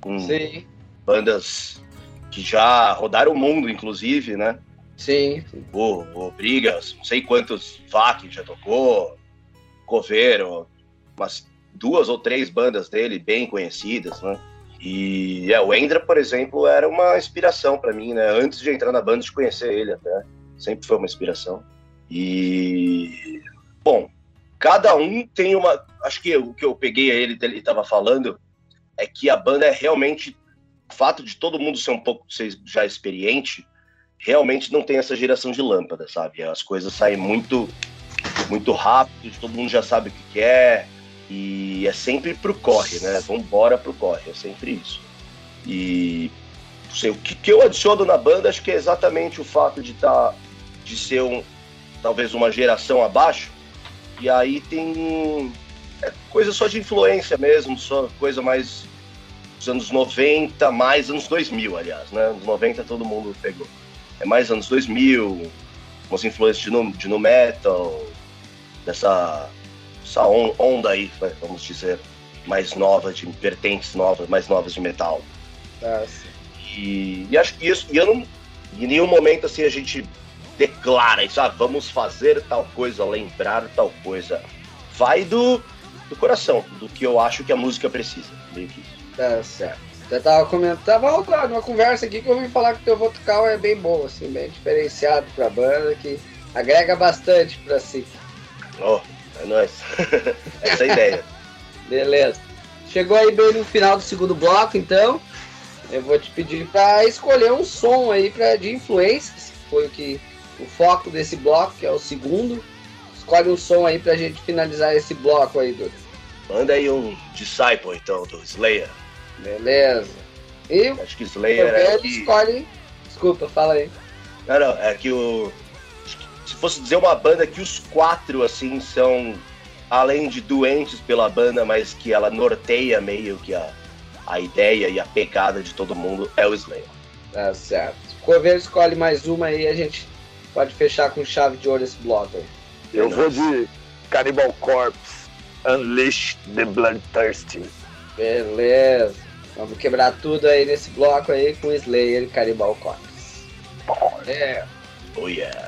Speaker 4: com
Speaker 1: Sim,
Speaker 4: bandas que já rodaram o mundo, inclusive, né?
Speaker 1: sim.
Speaker 4: O, o Brigas, não sei quantos VAC já tocou, Coveiro, umas duas ou três bandas dele bem conhecidas, né? E é, o Endra, por exemplo, era uma inspiração para mim, né? Antes de entrar na banda, de conhecer ele até. Sempre foi uma inspiração. E. Bom, cada um tem uma. Acho que o que eu peguei a ele, ele estava falando, é que a banda é realmente. O fato de todo mundo ser um pouco ser já experiente, realmente não tem essa geração de lâmpada, sabe? As coisas saem muito muito rápido, todo mundo já sabe o que quer e é sempre pro corre, né? Vambora pro corre, é sempre isso. E sei, o que, que eu adiciono na banda acho que é exatamente o fato de tá, de ser um talvez uma geração abaixo e aí tem é coisa só de influência mesmo, só coisa mais dos anos 90, mais anos 2000, aliás, né? Anos 90 todo mundo pegou. É mais anos 2000, umas influências de no, de no metal, dessa essa onda aí, vamos dizer, mais nova, de vertentes novas, mais novas de metal.
Speaker 1: Ah,
Speaker 4: e, e acho que isso, e eu não, em nenhum momento assim a gente declara isso, ah, vamos fazer tal coisa, lembrar tal coisa. Vai do, do coração, do que eu acho que a música precisa. Meio que isso.
Speaker 1: Tá certo. Eu tava comentando, tava numa conversa aqui que eu ouvi falar que o teu vocal é bem bom, assim, bem diferenciado pra banda, que agrega bastante pra si.
Speaker 4: Oh, é nóis. [LAUGHS] Essa é a ideia.
Speaker 1: Beleza. Chegou aí bem no final do segundo bloco, então. Eu vou te pedir para escolher um som aí pra, de influências. Foi o que o foco desse bloco, que é o segundo. Escolhe um som aí pra gente finalizar esse bloco aí, Duda.
Speaker 4: Manda aí um Disciple, então, do Slayer.
Speaker 1: Beleza. E
Speaker 4: Acho que Slayer é que...
Speaker 1: escolhe. Desculpa, fala aí.
Speaker 4: Não, não, é que o. Se fosse dizer uma banda que os quatro, assim, são. Além de doentes pela banda, mas que ela norteia meio que a, a ideia e a pegada de todo mundo, é o Slayer.
Speaker 1: Tá certo. Coveiro escolhe mais uma aí, a gente pode fechar com chave de ouro esse bloco aí.
Speaker 3: Eu vou de Cannibal Corpse, Unleash the Bloodthirsty.
Speaker 1: Beleza. Vamos quebrar tudo aí nesse bloco aí com Slayer e Cannibal Corpse. É.
Speaker 4: Oh yeah.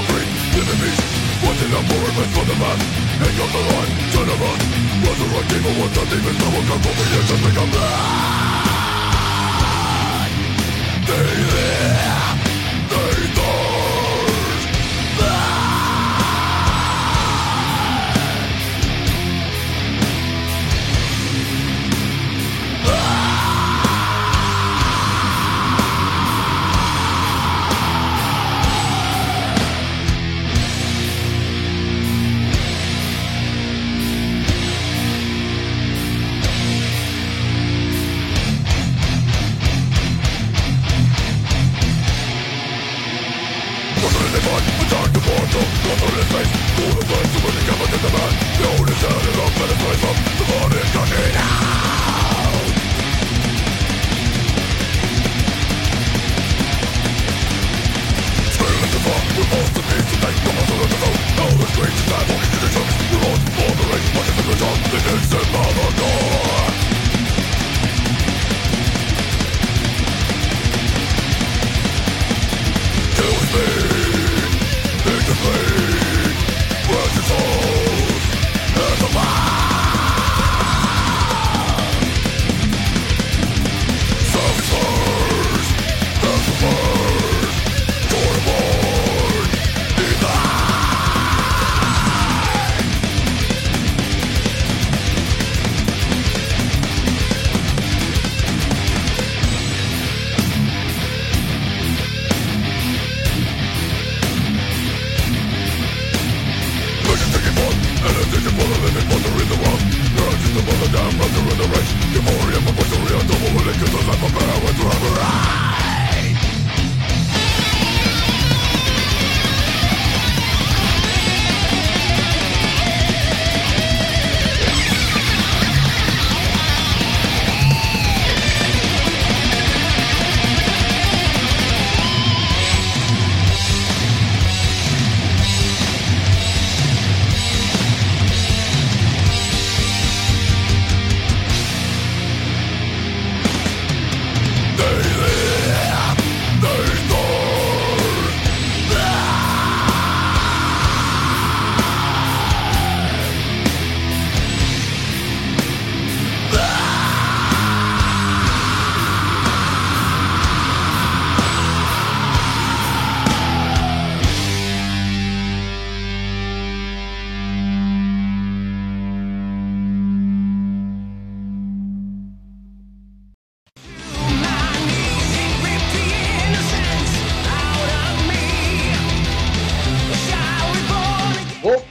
Speaker 5: shall bring enemies Fighting a and for
Speaker 6: the man. Hang on the line, turn around Resurrect evil with the demon will Come for the edge and become mad They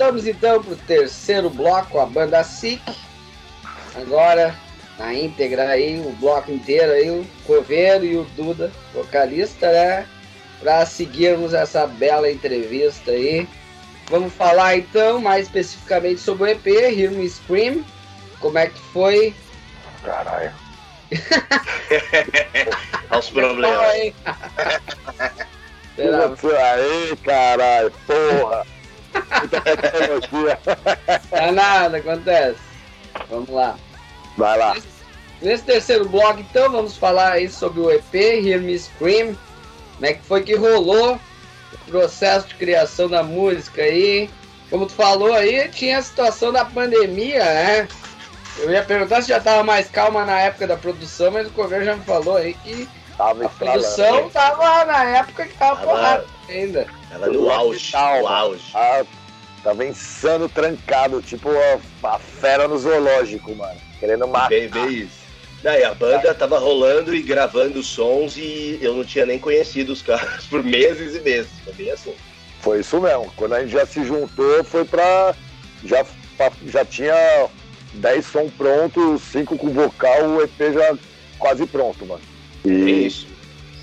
Speaker 1: Vamos então para o terceiro bloco, a banda SIC. Agora, na íntegra aí, o bloco inteiro aí, o Coveiro e o Duda, vocalista, né? Para seguirmos essa bela entrevista aí. Vamos falar então mais especificamente sobre o EP, Hear Me Scream. Como é que foi?
Speaker 3: Caralho. [LAUGHS]
Speaker 4: Olha os problemas.
Speaker 1: Aí, [LAUGHS]
Speaker 3: Putz, aí, caralho, porra. Tecnologia.
Speaker 1: Não nada, acontece. Vamos lá.
Speaker 3: Vai lá.
Speaker 1: Nesse terceiro bloco, então, vamos falar aí sobre o EP Hear Me Scream. Como é que foi que rolou o processo de criação da música aí. Como tu falou aí, tinha a situação da pandemia, né? Eu ia perguntar se já tava mais calma na época da produção, mas o governo já me falou aí que
Speaker 3: Tava
Speaker 1: a produção tava na época que tava
Speaker 4: Tava-
Speaker 1: porrada ainda.
Speaker 4: Ela no auge, no auge.
Speaker 3: Tava insano, trancado, tipo a, a fera no zoológico, mano. Querendo matar.
Speaker 4: Bem, bem isso. Daí a banda tava rolando e gravando sons e eu não tinha nem conhecido os caras [LAUGHS] por meses e meses. Foi bem assim.
Speaker 3: Foi isso mesmo. Quando a gente já se juntou, foi pra. Já, pra- já tinha 10 som prontos, 5 com vocal, o EP já quase pronto, mano. E
Speaker 4: isso.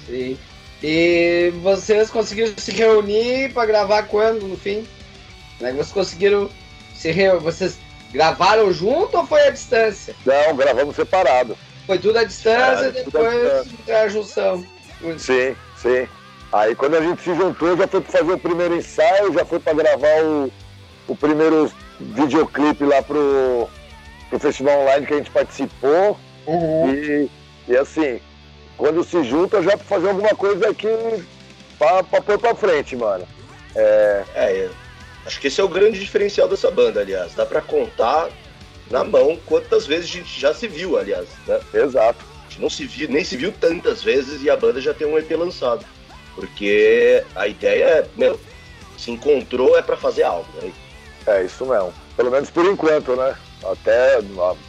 Speaker 1: Sim. E vocês conseguiram se reunir para gravar quando, no fim? Né? Vocês conseguiram se reunir? Vocês gravaram junto ou foi à distância?
Speaker 3: Não, gravamos separado.
Speaker 1: Foi tudo à distância e
Speaker 3: É,
Speaker 1: depois a junção.
Speaker 3: Sim, sim. Aí quando a gente se juntou, já foi pra fazer o primeiro ensaio, já foi pra gravar o, o primeiro videoclipe lá pro, pro festival online que a gente participou. E, e assim, quando se junta, já pra fazer alguma coisa aqui pra, pra pôr pra frente, mano. É,
Speaker 4: É, é. Acho que esse é o grande diferencial dessa banda, aliás. Dá pra contar na mão quantas vezes a gente já se viu, aliás. Né?
Speaker 3: exato.
Speaker 4: A gente não se viu, nem se viu tantas vezes e a banda já tem um EP lançado. Porque a ideia é, meu, se encontrou é pra fazer algo. Né?
Speaker 3: É isso mesmo. Pelo menos por enquanto, né? Até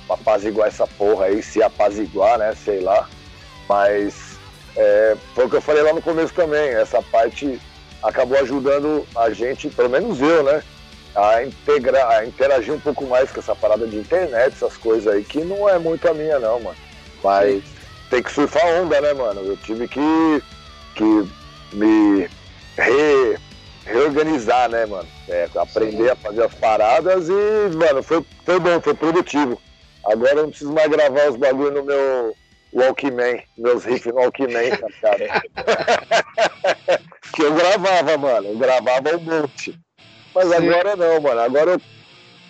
Speaker 3: apaziguar essa porra aí, se apaziguar, né? Sei lá. Mas é, foi o que eu falei lá no começo também. Essa parte acabou ajudando a gente, pelo menos eu, né? A integrar, a interagir um pouco mais com essa parada de internet, essas coisas aí, que não é muito a minha, não, mano. Mas tem que surfar onda, né, mano? Eu tive que, que me re, reorganizar, né, mano? É, aprender a fazer as paradas e, mano, foi, foi bom, foi produtivo. Agora eu não preciso mais gravar os bagulho no meu Walkman, meus riffs no Walkman, tá ligado? [LAUGHS] que eu gravava, mano, eu gravava um monte. Mas
Speaker 1: Sim.
Speaker 3: agora não, mano, agora eu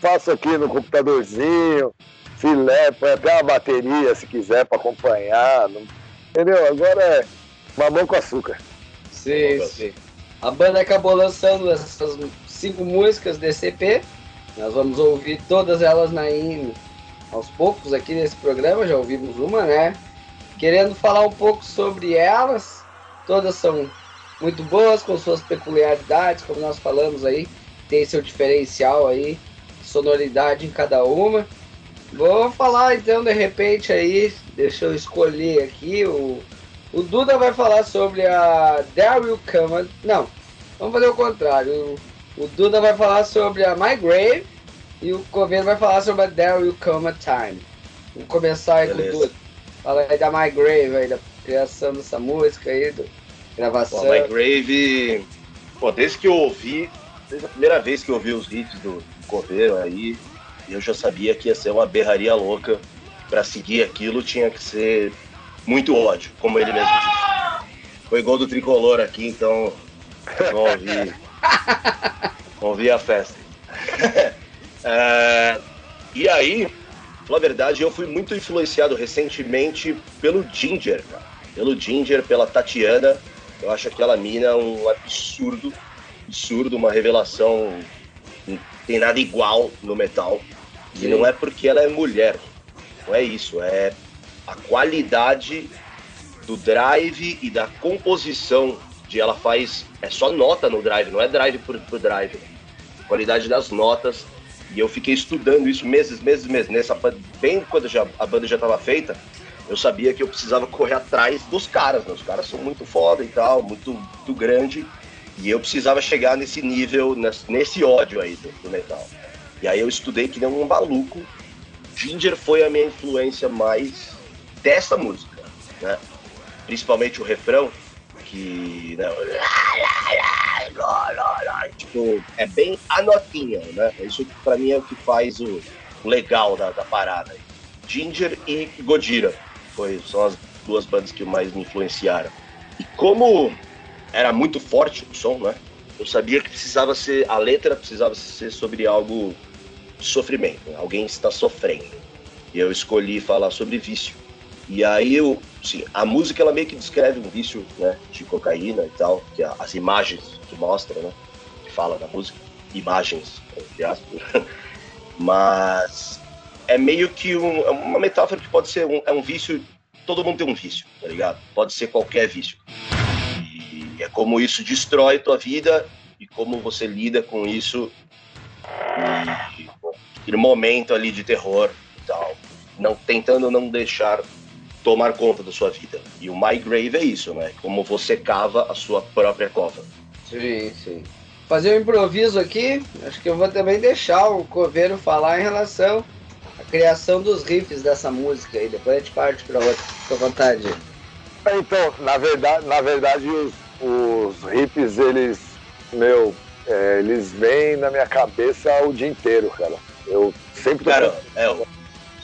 Speaker 3: faço aqui no computadorzinho, filé, põe até uma bateria se quiser pra acompanhar, não- entendeu? Agora é mamão com açúcar.
Speaker 1: Sim, sim. A banda acabou lançando essas cinco músicas desse EP. Nós vamos ouvir todas elas na in, aos poucos aqui nesse programa. Já ouvimos uma, né? Querendo falar um pouco sobre elas. Todas são muito boas, com suas peculiaridades, como nós falamos aí. Tem seu diferencial aí, sonoridade em cada uma. Vou falar então de repente aí, deixa eu escolher aqui o o Duda vai falar sobre a There Will Come. Não, vamos fazer o contrário. O, o Duda vai falar sobre a My Grave e o Coveiro vai falar sobre a There Will Come a Time. Vamos começar aí
Speaker 4: Beleza.
Speaker 1: com o Duda. Fala aí da My Grave, aí, da criação dessa música aí, do gravação.
Speaker 4: Pô, My Grave, pô, desde que eu ouvi, desde a primeira vez que eu ouvi os hits do Coveiro aí, eu já sabia que ia ser uma berraria louca. Pra seguir aquilo tinha que ser muito ódio, como ele mesmo disse. Foi gol do tricolor aqui, então vão ouvir, [LAUGHS] vão ouvir a festa. [LAUGHS] É, e aí, na verdade, eu fui muito influenciado recentemente pelo Ginger, cara. Pelo Ginger, pela Tatiana. Eu acho aquela mina um absurdo, absurdo, uma revelação. Não tem nada igual no metal. E
Speaker 1: Sim.
Speaker 4: não é porque ela é mulher. Não é isso. É a qualidade do drive e da composição de ela faz. É só nota no drive, não é drive por, por drive. Qualidade das notas. E eu fiquei estudando isso meses, meses, meses. Nessa, bem quando já, a banda já estava feita, eu sabia que eu precisava correr atrás dos caras. Né? Os caras são muito foda e tal, muito, muito grande. E eu precisava chegar nesse nível, nesse, nesse ódio aí do, do metal. E aí eu estudei que nem um maluco. Ginger foi a minha influência mais dessa música, né? Principalmente o refrão, que né, tipo, é bem a notinha, né? Isso pra mim é o que faz o legal da, da parada. Ginger e Godira foi, são as duas bandas que mais me influenciaram. E como era muito forte o som, né? Eu sabia que precisava ser, a letra precisava ser sobre algo sofrimento, né? alguém está sofrendo. E eu escolhi falar sobre vício. E aí eu, sim, a música ela meio que descreve um vício, né, de cocaína e tal, que é as imagens que mostra, né, que fala na música, imagens, entre aspas. [LAUGHS] Mas é meio que um- é uma metáfora que pode ser um, é um vício, todo mundo tem um vício, tá ligado? Pode ser qualquer vício. E é como isso destrói tua vida e como você lida com isso e bom, aquele momento ali de terror e tal, não tentando não deixar tomar conta da sua vida. E o My Grave é isso, né? Como você cava a sua própria cova.
Speaker 1: Sim, sim. Fazer um improviso aqui, acho que eu vou também deixar o Coveiro falar em relação à criação dos riffs dessa música aí. Depois a gente parte para outra. Fica à vontade.
Speaker 3: É, Então, na verdade, na verdade os, os hips, eles, meu, é, eles vêm na minha cabeça o dia inteiro, cara. Eu sempre tô
Speaker 4: Cara, é,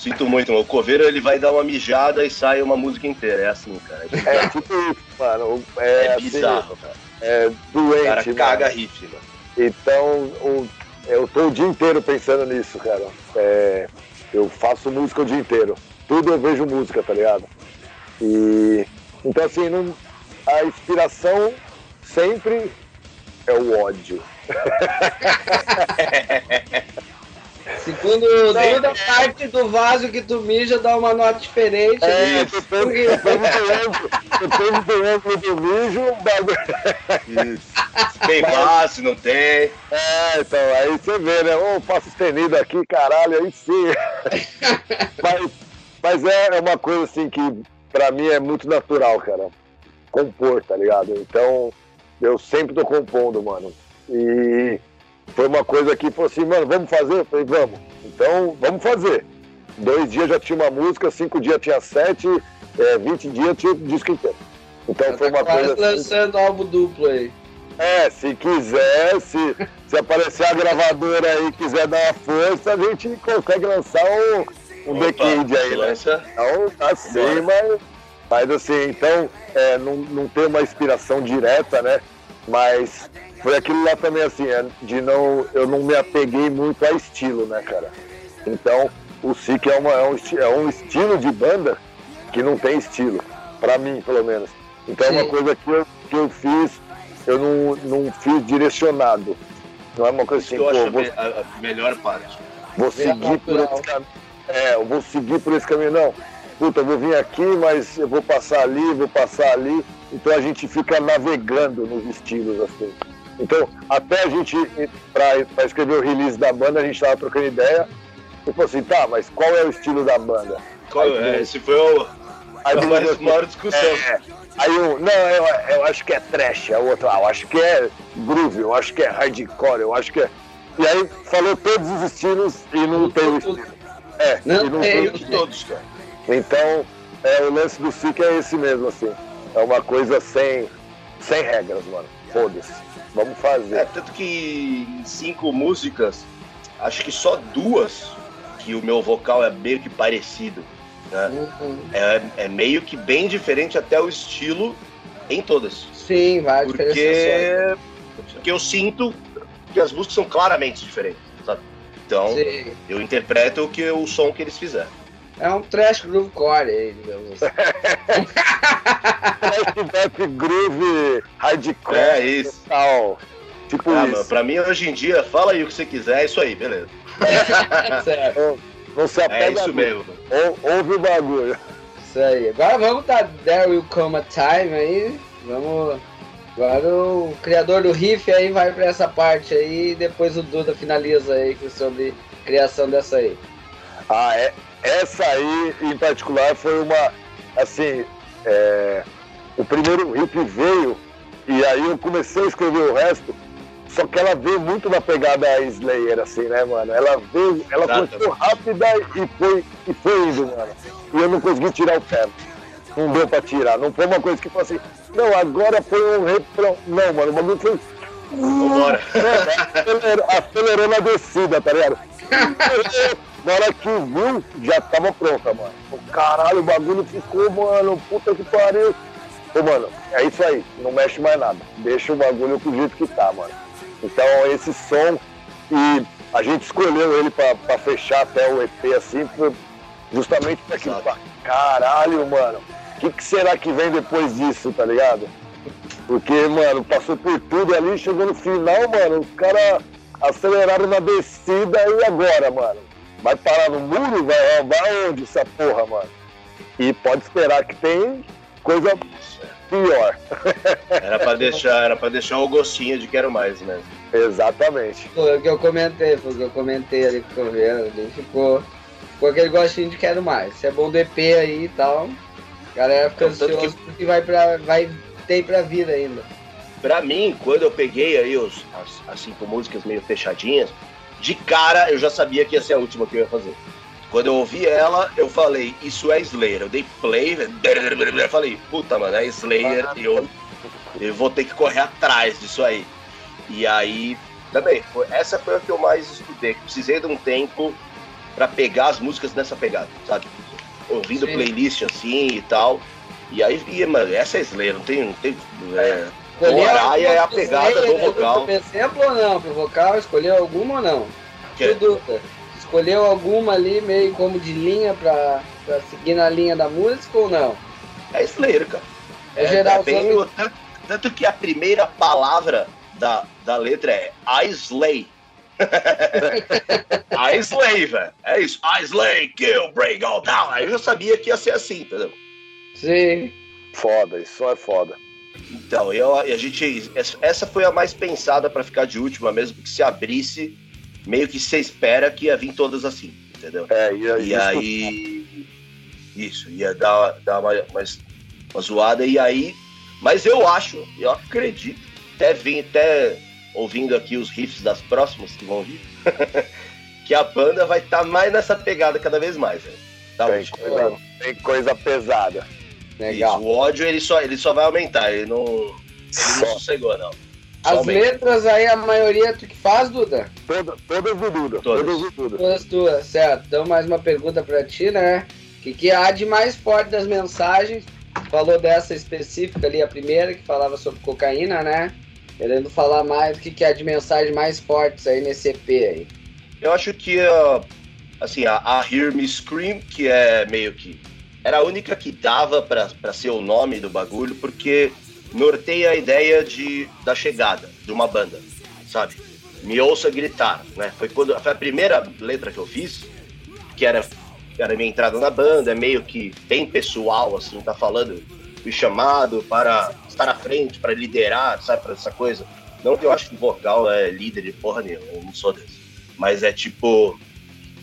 Speaker 4: sinto muito, mano. o coveiro ele vai dar uma mijada e sai uma música inteira. É assim, cara.
Speaker 3: É tipo isso, mano. É,
Speaker 4: É
Speaker 3: assim,
Speaker 4: bizarro, cara.
Speaker 3: é
Speaker 4: O
Speaker 3: doente,
Speaker 4: cara
Speaker 3: mano.
Speaker 4: caga riff, mano.
Speaker 3: Então, o- eu tô o dia inteiro pensando nisso, cara. É, eu faço música o dia inteiro. Tudo eu vejo música, tá ligado? E então assim, não- a inspiração sempre é o ódio. [LAUGHS]
Speaker 7: Segundo toda parte do vaso que tu mija, dá uma nota diferente.
Speaker 3: É,
Speaker 4: Isso.
Speaker 3: depende, depende do ângulo, do mijo, o bagulho.
Speaker 4: Tem passe, não tem.
Speaker 3: É, então, aí você vê, né? Ô, passo estenido aqui, caralho, aí sim. [LAUGHS] mas mas é, é uma coisa assim que pra mim é muito natural, cara. Compor, tá ligado? Então, eu sempre tô compondo, mano. E foi uma coisa que falou assim, mano, vamos fazer? Eu falei, vamos. Então, vamos fazer. Dois dias já tinha uma música, cinco dias tinha sete, é, 20 dias tinha o disco inteiro. Então foi
Speaker 7: tá
Speaker 3: uma coisa
Speaker 7: quase
Speaker 3: assim.
Speaker 7: lançando álbum duplo aí.
Speaker 3: É, se quiser, se, se aparecer a gravadora aí e quiser dar uma força, a gente consegue lançar um, um
Speaker 4: Opa,
Speaker 3: decade aí, né?
Speaker 4: lança.
Speaker 3: Então, assim, mas, mas assim, então, é, não, não tem uma inspiração direta, né? Mas foi aquilo lá também, assim, é, de não, eu não me apeguei muito a estilo, né, cara? Então, o SIC é, uma, é, um, é um estilo de banda que não tem estilo, pra mim, pelo menos. Então, é
Speaker 7: Sim.
Speaker 3: uma coisa que eu, que eu fiz, eu não, não fiz direcionado. Não é uma coisa assim,
Speaker 4: Eu
Speaker 3: pô,
Speaker 4: acho a,
Speaker 3: vou,
Speaker 4: a- a melhor parte.
Speaker 3: vou seguir por esse caminho. É, eu vou seguir por esse caminho, não. Puta, eu vou vir aqui, mas eu vou passar ali, vou passar ali. Então a gente fica navegando nos estilos, assim. Então, até a gente, pra, pra escrever o release da banda, a gente tava trocando ideia. E falou assim, tá, mas qual é o estilo da banda?
Speaker 4: Qual,
Speaker 3: Aí,
Speaker 4: é, esse foi o,
Speaker 3: Aí
Speaker 4: a maior,
Speaker 3: falou
Speaker 4: maior discussão.
Speaker 3: é, aí um, não, eu, eu acho que é trash, a outra, ah, eu acho que é groove, eu acho que é hardcore, eu acho que é. E aí falou todos os estilos e não tem o estilo. É,
Speaker 7: Não
Speaker 3: e não
Speaker 7: tem.
Speaker 3: tem
Speaker 4: Eu de todos, cara.
Speaker 3: Então, é, o lance do SIC é esse mesmo, assim. É uma coisa sem, sem regras, mano. Foda-se. Vamos
Speaker 4: É,
Speaker 3: fazer.
Speaker 4: tanto que em cinco músicas, acho que só duas que o meu vocal é meio que parecido. Né?
Speaker 7: Uhum.
Speaker 4: É, é meio que bem diferente até o estilo em todas.
Speaker 7: Sim, diferenciações.
Speaker 4: Porque, porque eu sinto que as músicas são claramente diferentes, sabe? Então,
Speaker 7: Sim.
Speaker 4: eu interpreto o, que, o som que eles fizeram.
Speaker 7: É um trash groovecore aí, digamos assim. [LAUGHS]
Speaker 3: Death Groove, hardcore,
Speaker 4: É isso.
Speaker 3: tal. Tipo
Speaker 4: Ah,
Speaker 3: isso.
Speaker 4: mano, pra mim, hoje em dia, fala aí o que você quiser, é isso aí, beleza. [LAUGHS]
Speaker 7: Certo.
Speaker 3: Não se
Speaker 4: É
Speaker 3: apega
Speaker 4: isso
Speaker 3: a-
Speaker 4: mesmo.
Speaker 3: Ou, ouve o bagulho.
Speaker 7: Isso aí. Agora vamos dar There Will Come a Time aí. Vamos. Agora o criador do riff aí vai pra essa parte aí e depois o Duda finaliza aí sobre criação dessa aí.
Speaker 3: Ah, é, essa aí, em particular, foi uma. Assim, é, o primeiro hip veio, e aí eu comecei a escrever o resto, só que ela veio muito na pegada Slayer, assim, né, mano? Ela veio, ela
Speaker 4: Exatamente.
Speaker 3: começou rápida e foi, e foi indo, mano. E eu não consegui tirar o pé. Não deu pra tirar. Não foi uma coisa que falou assim, não, agora foi um refrão. Não, mano, o bagulho foi.
Speaker 4: Vambora. [LAUGHS]
Speaker 3: acelerou, acelerou na descida, tá ligado? [LAUGHS] Na hora que viu, já tava pronta, mano. Caralho, o bagulho ficou, mano, puta que pariu. Ô, mano, é isso aí, não mexe mais nada. Deixa o bagulho do jeito que tá, mano. Então, esse som, e a gente escolheu ele pra, pra fechar até o EP, assim, foi justamente pra aquilo.
Speaker 4: Exato.
Speaker 3: Caralho, mano, o que, que será que vem depois disso, tá ligado? Porque, mano, passou por tudo ali, chegou no final, mano, os caras aceleraram na descida e agora, mano? Vai parar no muro? Vai, vai onde essa porra, mano? E pode esperar que tem coisa pior. [LAUGHS]
Speaker 4: Era pra deixar, era pra deixar o gostinho de quero mais, né?
Speaker 3: Exatamente.
Speaker 7: Foi o que eu comentei, foi o que eu comentei ali com o vendo. Ele ficou, ficou aquele gostinho de quero mais. Se é bom do EP aí e tal, a galera fica
Speaker 4: Então, tanto
Speaker 7: ansiosa porque vai, pra, vai ter pra vida ainda.
Speaker 4: Pra mim, quando eu peguei aí os, as, as cinco músicas meio fechadinhas, de cara eu já sabia que ia ser a última que eu ia fazer. Quando eu ouvi ela, eu falei, isso é Slayer. Eu dei play, eu falei, puta, mano, é Slayer, eu, eu vou ter que correr atrás disso aí. E aí, também, foi, essa foi a que eu mais estudei. Precisei de um tempo pra pegar as músicas nessa pegada, sabe? Ouvindo
Speaker 1: Sim.
Speaker 4: playlist assim e tal. E aí, e, mano, essa é Slayer, não tem. Não tem é,
Speaker 1: Escolheu
Speaker 4: o Araia é a pegada do vocal.
Speaker 1: Por exemplo ou não? Pro vocal, escolheu alguma ou não?
Speaker 4: Que-
Speaker 1: Tu, Duda, escolheu alguma ali meio como de linha pra, pra seguir na linha da música ou não?
Speaker 4: É Slayer, cara.
Speaker 1: É geral,
Speaker 4: bem
Speaker 1: sobre-
Speaker 4: o- tanto, tanto que a primeira palavra da, da letra é I slay. [LAUGHS] I slay, velho. É isso. I slay, kill, bring all down. Aí eu já sabia que ia ser assim, entendeu?
Speaker 1: Sim.
Speaker 3: Foda, isso é foda.
Speaker 4: Então, eu, a gente. essa- foi a mais pensada pra ficar de última mesmo, porque se abrisse, meio que você espera que ia vir todas assim, entendeu?
Speaker 3: É, e,
Speaker 4: E aí. Isso, ia dar, dar uma, uma, uma zoada, e aí. Mas eu acho, eu acredito, até vim, até ouvindo aqui os riffs das próximas que vão vir, [LAUGHS] que a banda vai estar mais nessa pegada cada vez mais. Né? Tá
Speaker 3: tem, coisa, tem coisa pesada.
Speaker 1: Legal.
Speaker 4: Isso, o ódio ele só, ele só vai aumentar, ele não, ele não sossegou, não. Só
Speaker 1: As
Speaker 4: aumenta.
Speaker 1: letras aí, a maioria tu que faz, Duda?
Speaker 3: Toda, todas do Duda.
Speaker 4: Todas.
Speaker 3: Todas do Duda.
Speaker 1: Todas tuas, certo. Então, mais uma pergunta pra ti, né? O que, que há de mais forte das mensagens? Falou dessa específica ali, a primeira, que falava sobre cocaína, né? Querendo falar mais, o que, que há de mensagem mais fortes aí nesse EP aí?
Speaker 4: Eu acho que a, assim, a, a Hear Me Scream, que é meio que. Era a única que dava pra pra ser o nome do bagulho, porque norteia a ideia de, da chegada de uma banda, sabe? Me ouça gritar, né? Foi, quando, foi a primeira letra que eu fiz, que era, era minha entrada na banda, é meio que bem pessoal, assim, tá falando, fui chamado para estar à frente, para liderar, sabe? Para essa coisa. Não que eu acho que vocal é líder de porra nenhuma, eu não sou desse. Mas é tipo.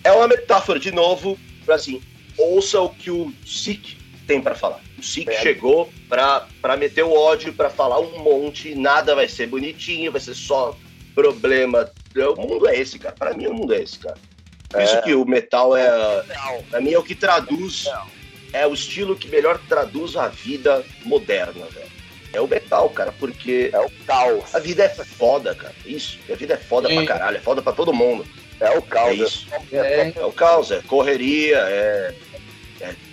Speaker 4: É uma metáfora, de novo, pra assim, ouça o que o Sik tem pra falar. O Sik
Speaker 3: É.
Speaker 4: chegou pra, pra meter o ódio, pra falar um monte, nada vai ser bonitinho, vai ser só problema. O mundo é esse, cara. Pra mim, o mundo é esse, cara. Por isso
Speaker 3: É.
Speaker 4: que o metal é. Pra mim, é o que traduz. É o estilo que melhor traduz a vida moderna, velho. É o metal, cara, porque
Speaker 3: É o caos.
Speaker 4: a vida é foda, cara. Isso. A vida é foda
Speaker 1: Sim.
Speaker 4: pra caralho. É foda pra todo mundo.
Speaker 3: É o
Speaker 4: É
Speaker 3: caos.
Speaker 4: isso.
Speaker 1: É,
Speaker 4: É o caos, é correria, é, é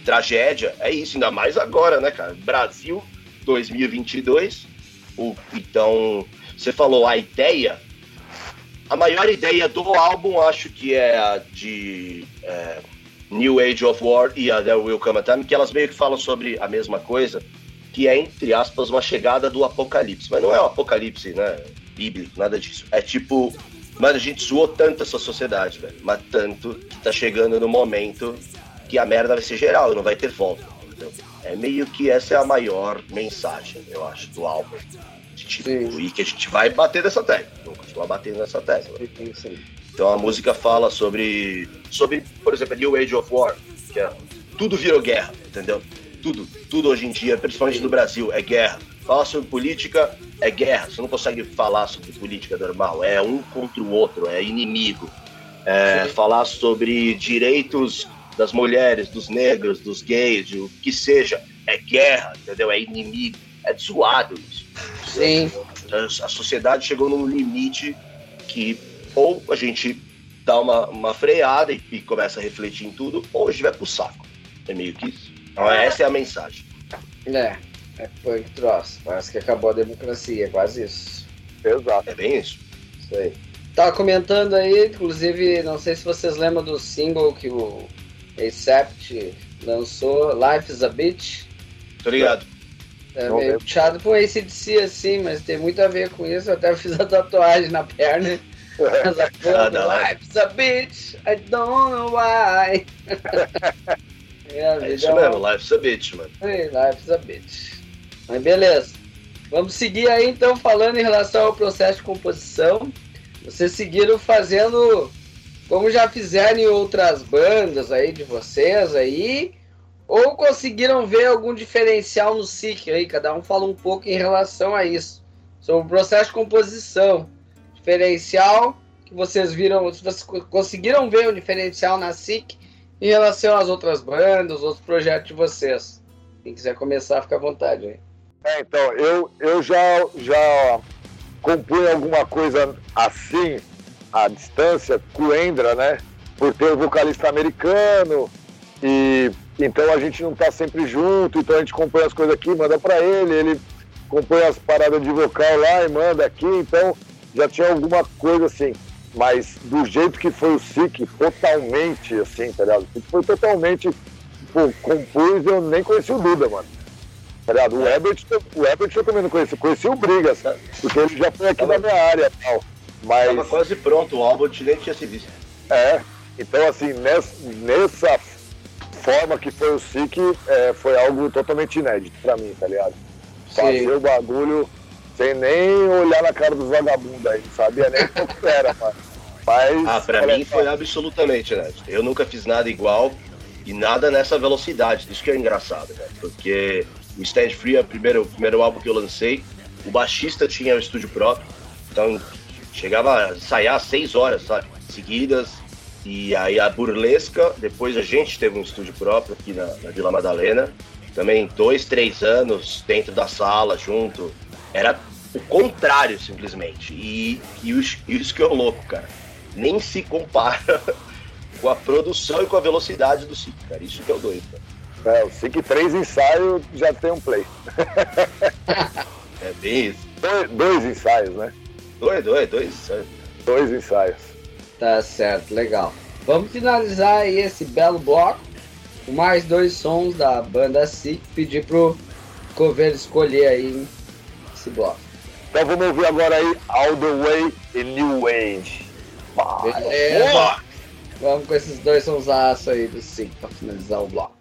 Speaker 4: tragédia. É isso, ainda mais agora, né, cara? Brasil 2022. O, então, você falou a ideia. A maior ideia do álbum, acho que é a de é, New Age of War e a There Will Come a Time, que elas meio que falam sobre a mesma coisa, que é, entre aspas, uma chegada do apocalipse. Mas não é um apocalipse, né? Bíblico, nada disso. É tipo, mano, a gente zoou tanto essa sociedade, velho. Mas tanto que tá chegando no momento que a merda vai ser geral, não vai ter volta. entendeu? É meio que essa é a maior mensagem, eu acho, do álbum. Tipo, e que a gente vai bater nessa tecla. Vamos continuar batendo nessa tecla.
Speaker 1: sim, sim.
Speaker 4: Então a música fala sobre, sobre, por exemplo, a New Age of War, que é tudo virou guerra, entendeu? Tudo, tudo hoje em dia, principalmente no Brasil, é guerra. Fala sobre política, é guerra. Você não consegue falar sobre política normal, é um contra o outro, é inimigo. É, falar sobre direitos das mulheres, dos negros, dos gays, o que seja, é guerra, entendeu? É inimigo, é zoado isso.
Speaker 1: Sim.
Speaker 4: A a sociedade chegou num limite que ou a gente dá uma, uma freada e, e começa a refletir em tudo, ou a gente vai pro saco. É meio que isso. Então essa é a mensagem.
Speaker 1: É, é punk troço. Parece que acabou a democracia, é quase isso.
Speaker 3: Exato.
Speaker 4: É bem isso.
Speaker 1: Isso aí. Tava comentando aí, inclusive, não sei se vocês lembram do single que o Acept lançou, Life is a Bitch.
Speaker 4: Tô ligado.
Speaker 1: É meio puxado com ACDC assim, mas tem muito a ver com isso. Eu até fiz a tatuagem na perna. Essa [LAUGHS] porra
Speaker 4: Ah,
Speaker 1: do
Speaker 4: hora.
Speaker 1: Life's a bitch, I don't know why. [LAUGHS] é,
Speaker 4: É
Speaker 1: vida
Speaker 4: isso
Speaker 1: é uma-
Speaker 4: mesmo, life's a bitch, mano.
Speaker 1: Hey, life's a bitch. Mas beleza. Vamos seguir aí então falando em relação ao processo de composição. Vocês seguiram fazendo como já fizeram em outras bandas aí de vocês aí, ou conseguiram ver algum diferencial no SIC aí? Cada um fala um pouco em relação a isso. Sobre o processo de composição. Diferencial que vocês viram, se vocês co- conseguiram ver o diferencial na SIC
Speaker 7: Em relação às outras bandas, os outros projetos de vocês. Quem quiser começar, fica à vontade aí.
Speaker 3: É, então, eu, eu já, já compunha alguma coisa assim, à distância, com o Endra, né? Por ter o vocalista americano, e então a gente não tá sempre junto, então a gente compõe as coisas aqui, manda para ele, ele compõe as paradas de vocal lá e manda aqui, então já tinha alguma coisa assim. Mas do jeito que foi o SIC, totalmente assim, tá ligado? Foi totalmente, pô, compus, eu nem conheci o Duda, mano. Tá ligado? O Ebert, o Ebert eu também não conheci, conheci o Brigas, porque ele já foi aqui
Speaker 4: Tava-
Speaker 3: na minha área e tal. Mas.
Speaker 4: Tava quase pronto o álbum, a gente nem tinha se visto.
Speaker 3: É, então assim, nessa, nessa forma que foi o SIC, é, foi algo totalmente inédito pra mim, tá ligado? Fazer o bagulho sem nem olhar na cara dos vagabundos aí, não sabia nem o que era, mano. Mas.
Speaker 4: Ah, pra mim foi absolutamente, né? Eu nunca fiz nada igual e nada nessa velocidade. Isso que é engraçado, né? Porque o Stand Free é o primeiro, o primeiro álbum que eu lancei. O baixista tinha o estúdio próprio, então chegava a ensaiar seis horas, sabe? Seguidas. E aí a Burlesca, depois a gente teve um estúdio próprio aqui na, na Vila Madalena. Também dois, três anos dentro da sala, junto. Era o contrário, simplesmente. E, e isso que é o louco, cara. Nem se compara [LAUGHS] com a produção e com a velocidade do Cic, cara. Isso que é o doido, cara.
Speaker 3: É, o SIC três ensaios já tem um play. [LAUGHS]
Speaker 4: É bem isso.
Speaker 3: Dois ensaios, né?
Speaker 4: Dois, dois, dois.
Speaker 3: Dois ensaios.
Speaker 7: Tá certo, legal. Vamos finalizar aí esse belo bloco com mais dois sons da banda SIC. Pedir pro Coveiro escolher aí esse bloco.
Speaker 3: Então vamos ouvir agora aí All the Way e New Age. Vai.
Speaker 7: Beleza. Vamos com esses dois sonsaços aí do SIC pra finalizar o bloco.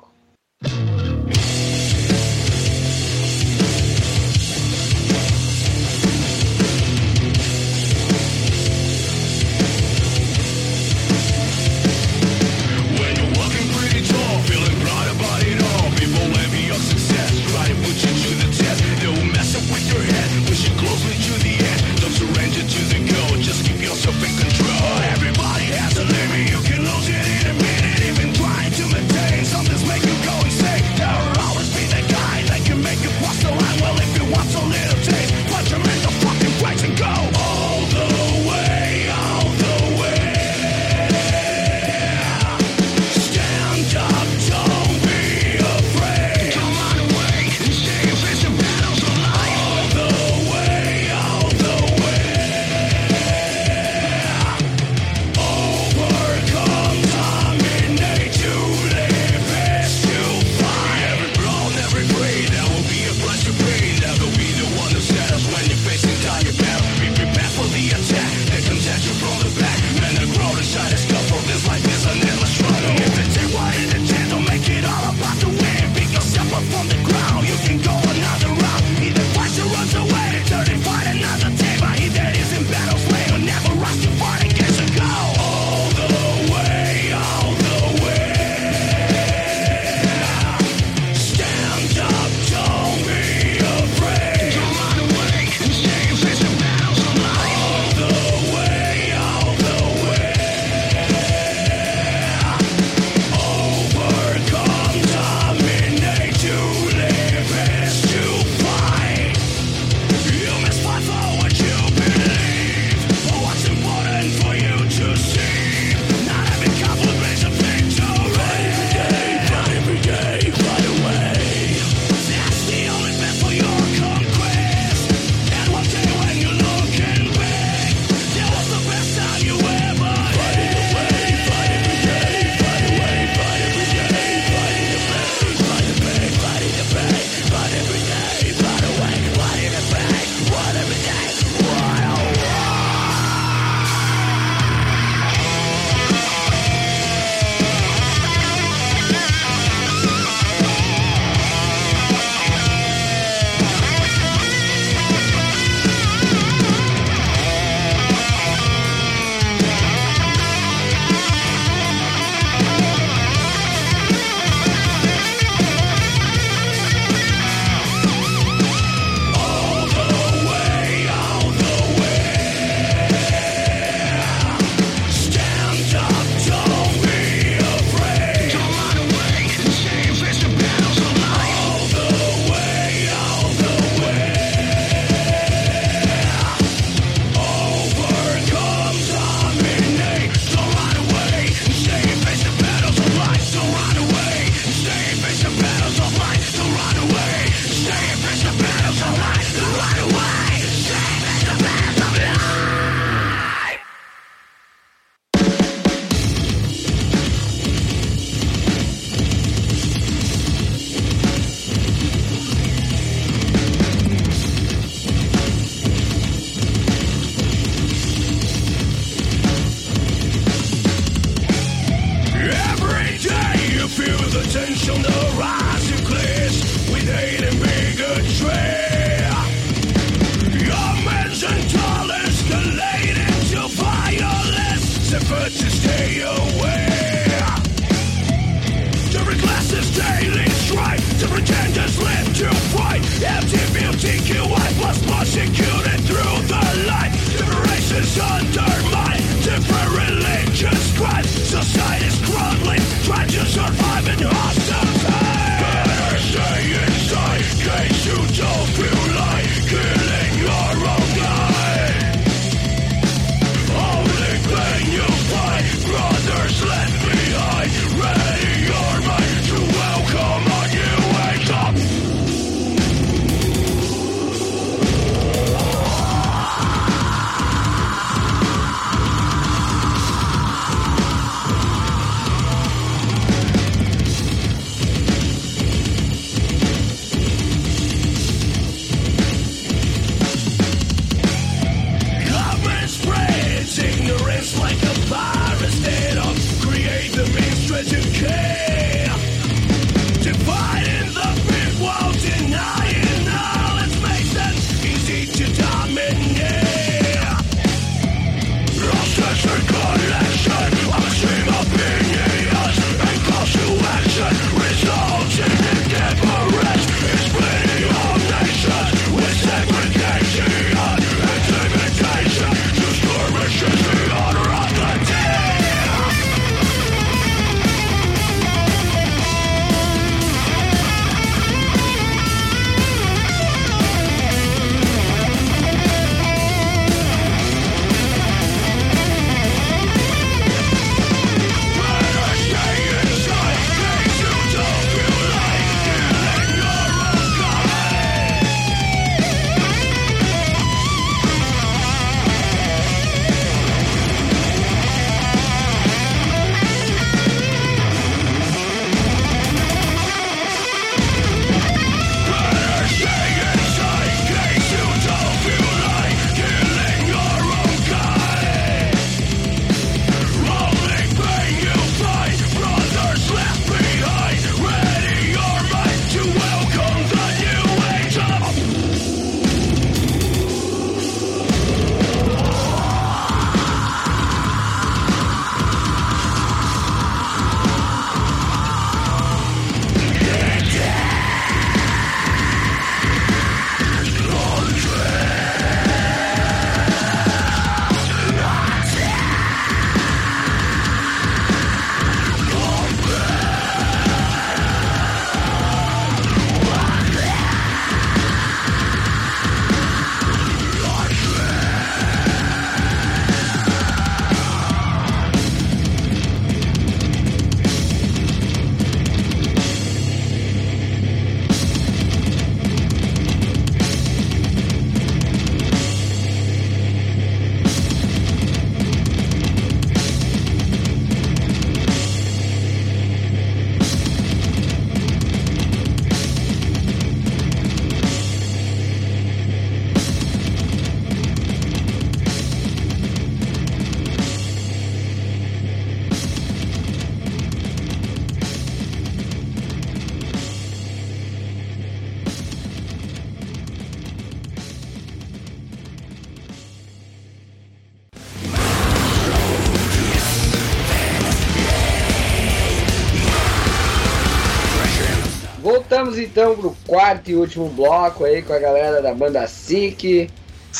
Speaker 1: Então pro quarto e último bloco aí com a galera da banda SIC.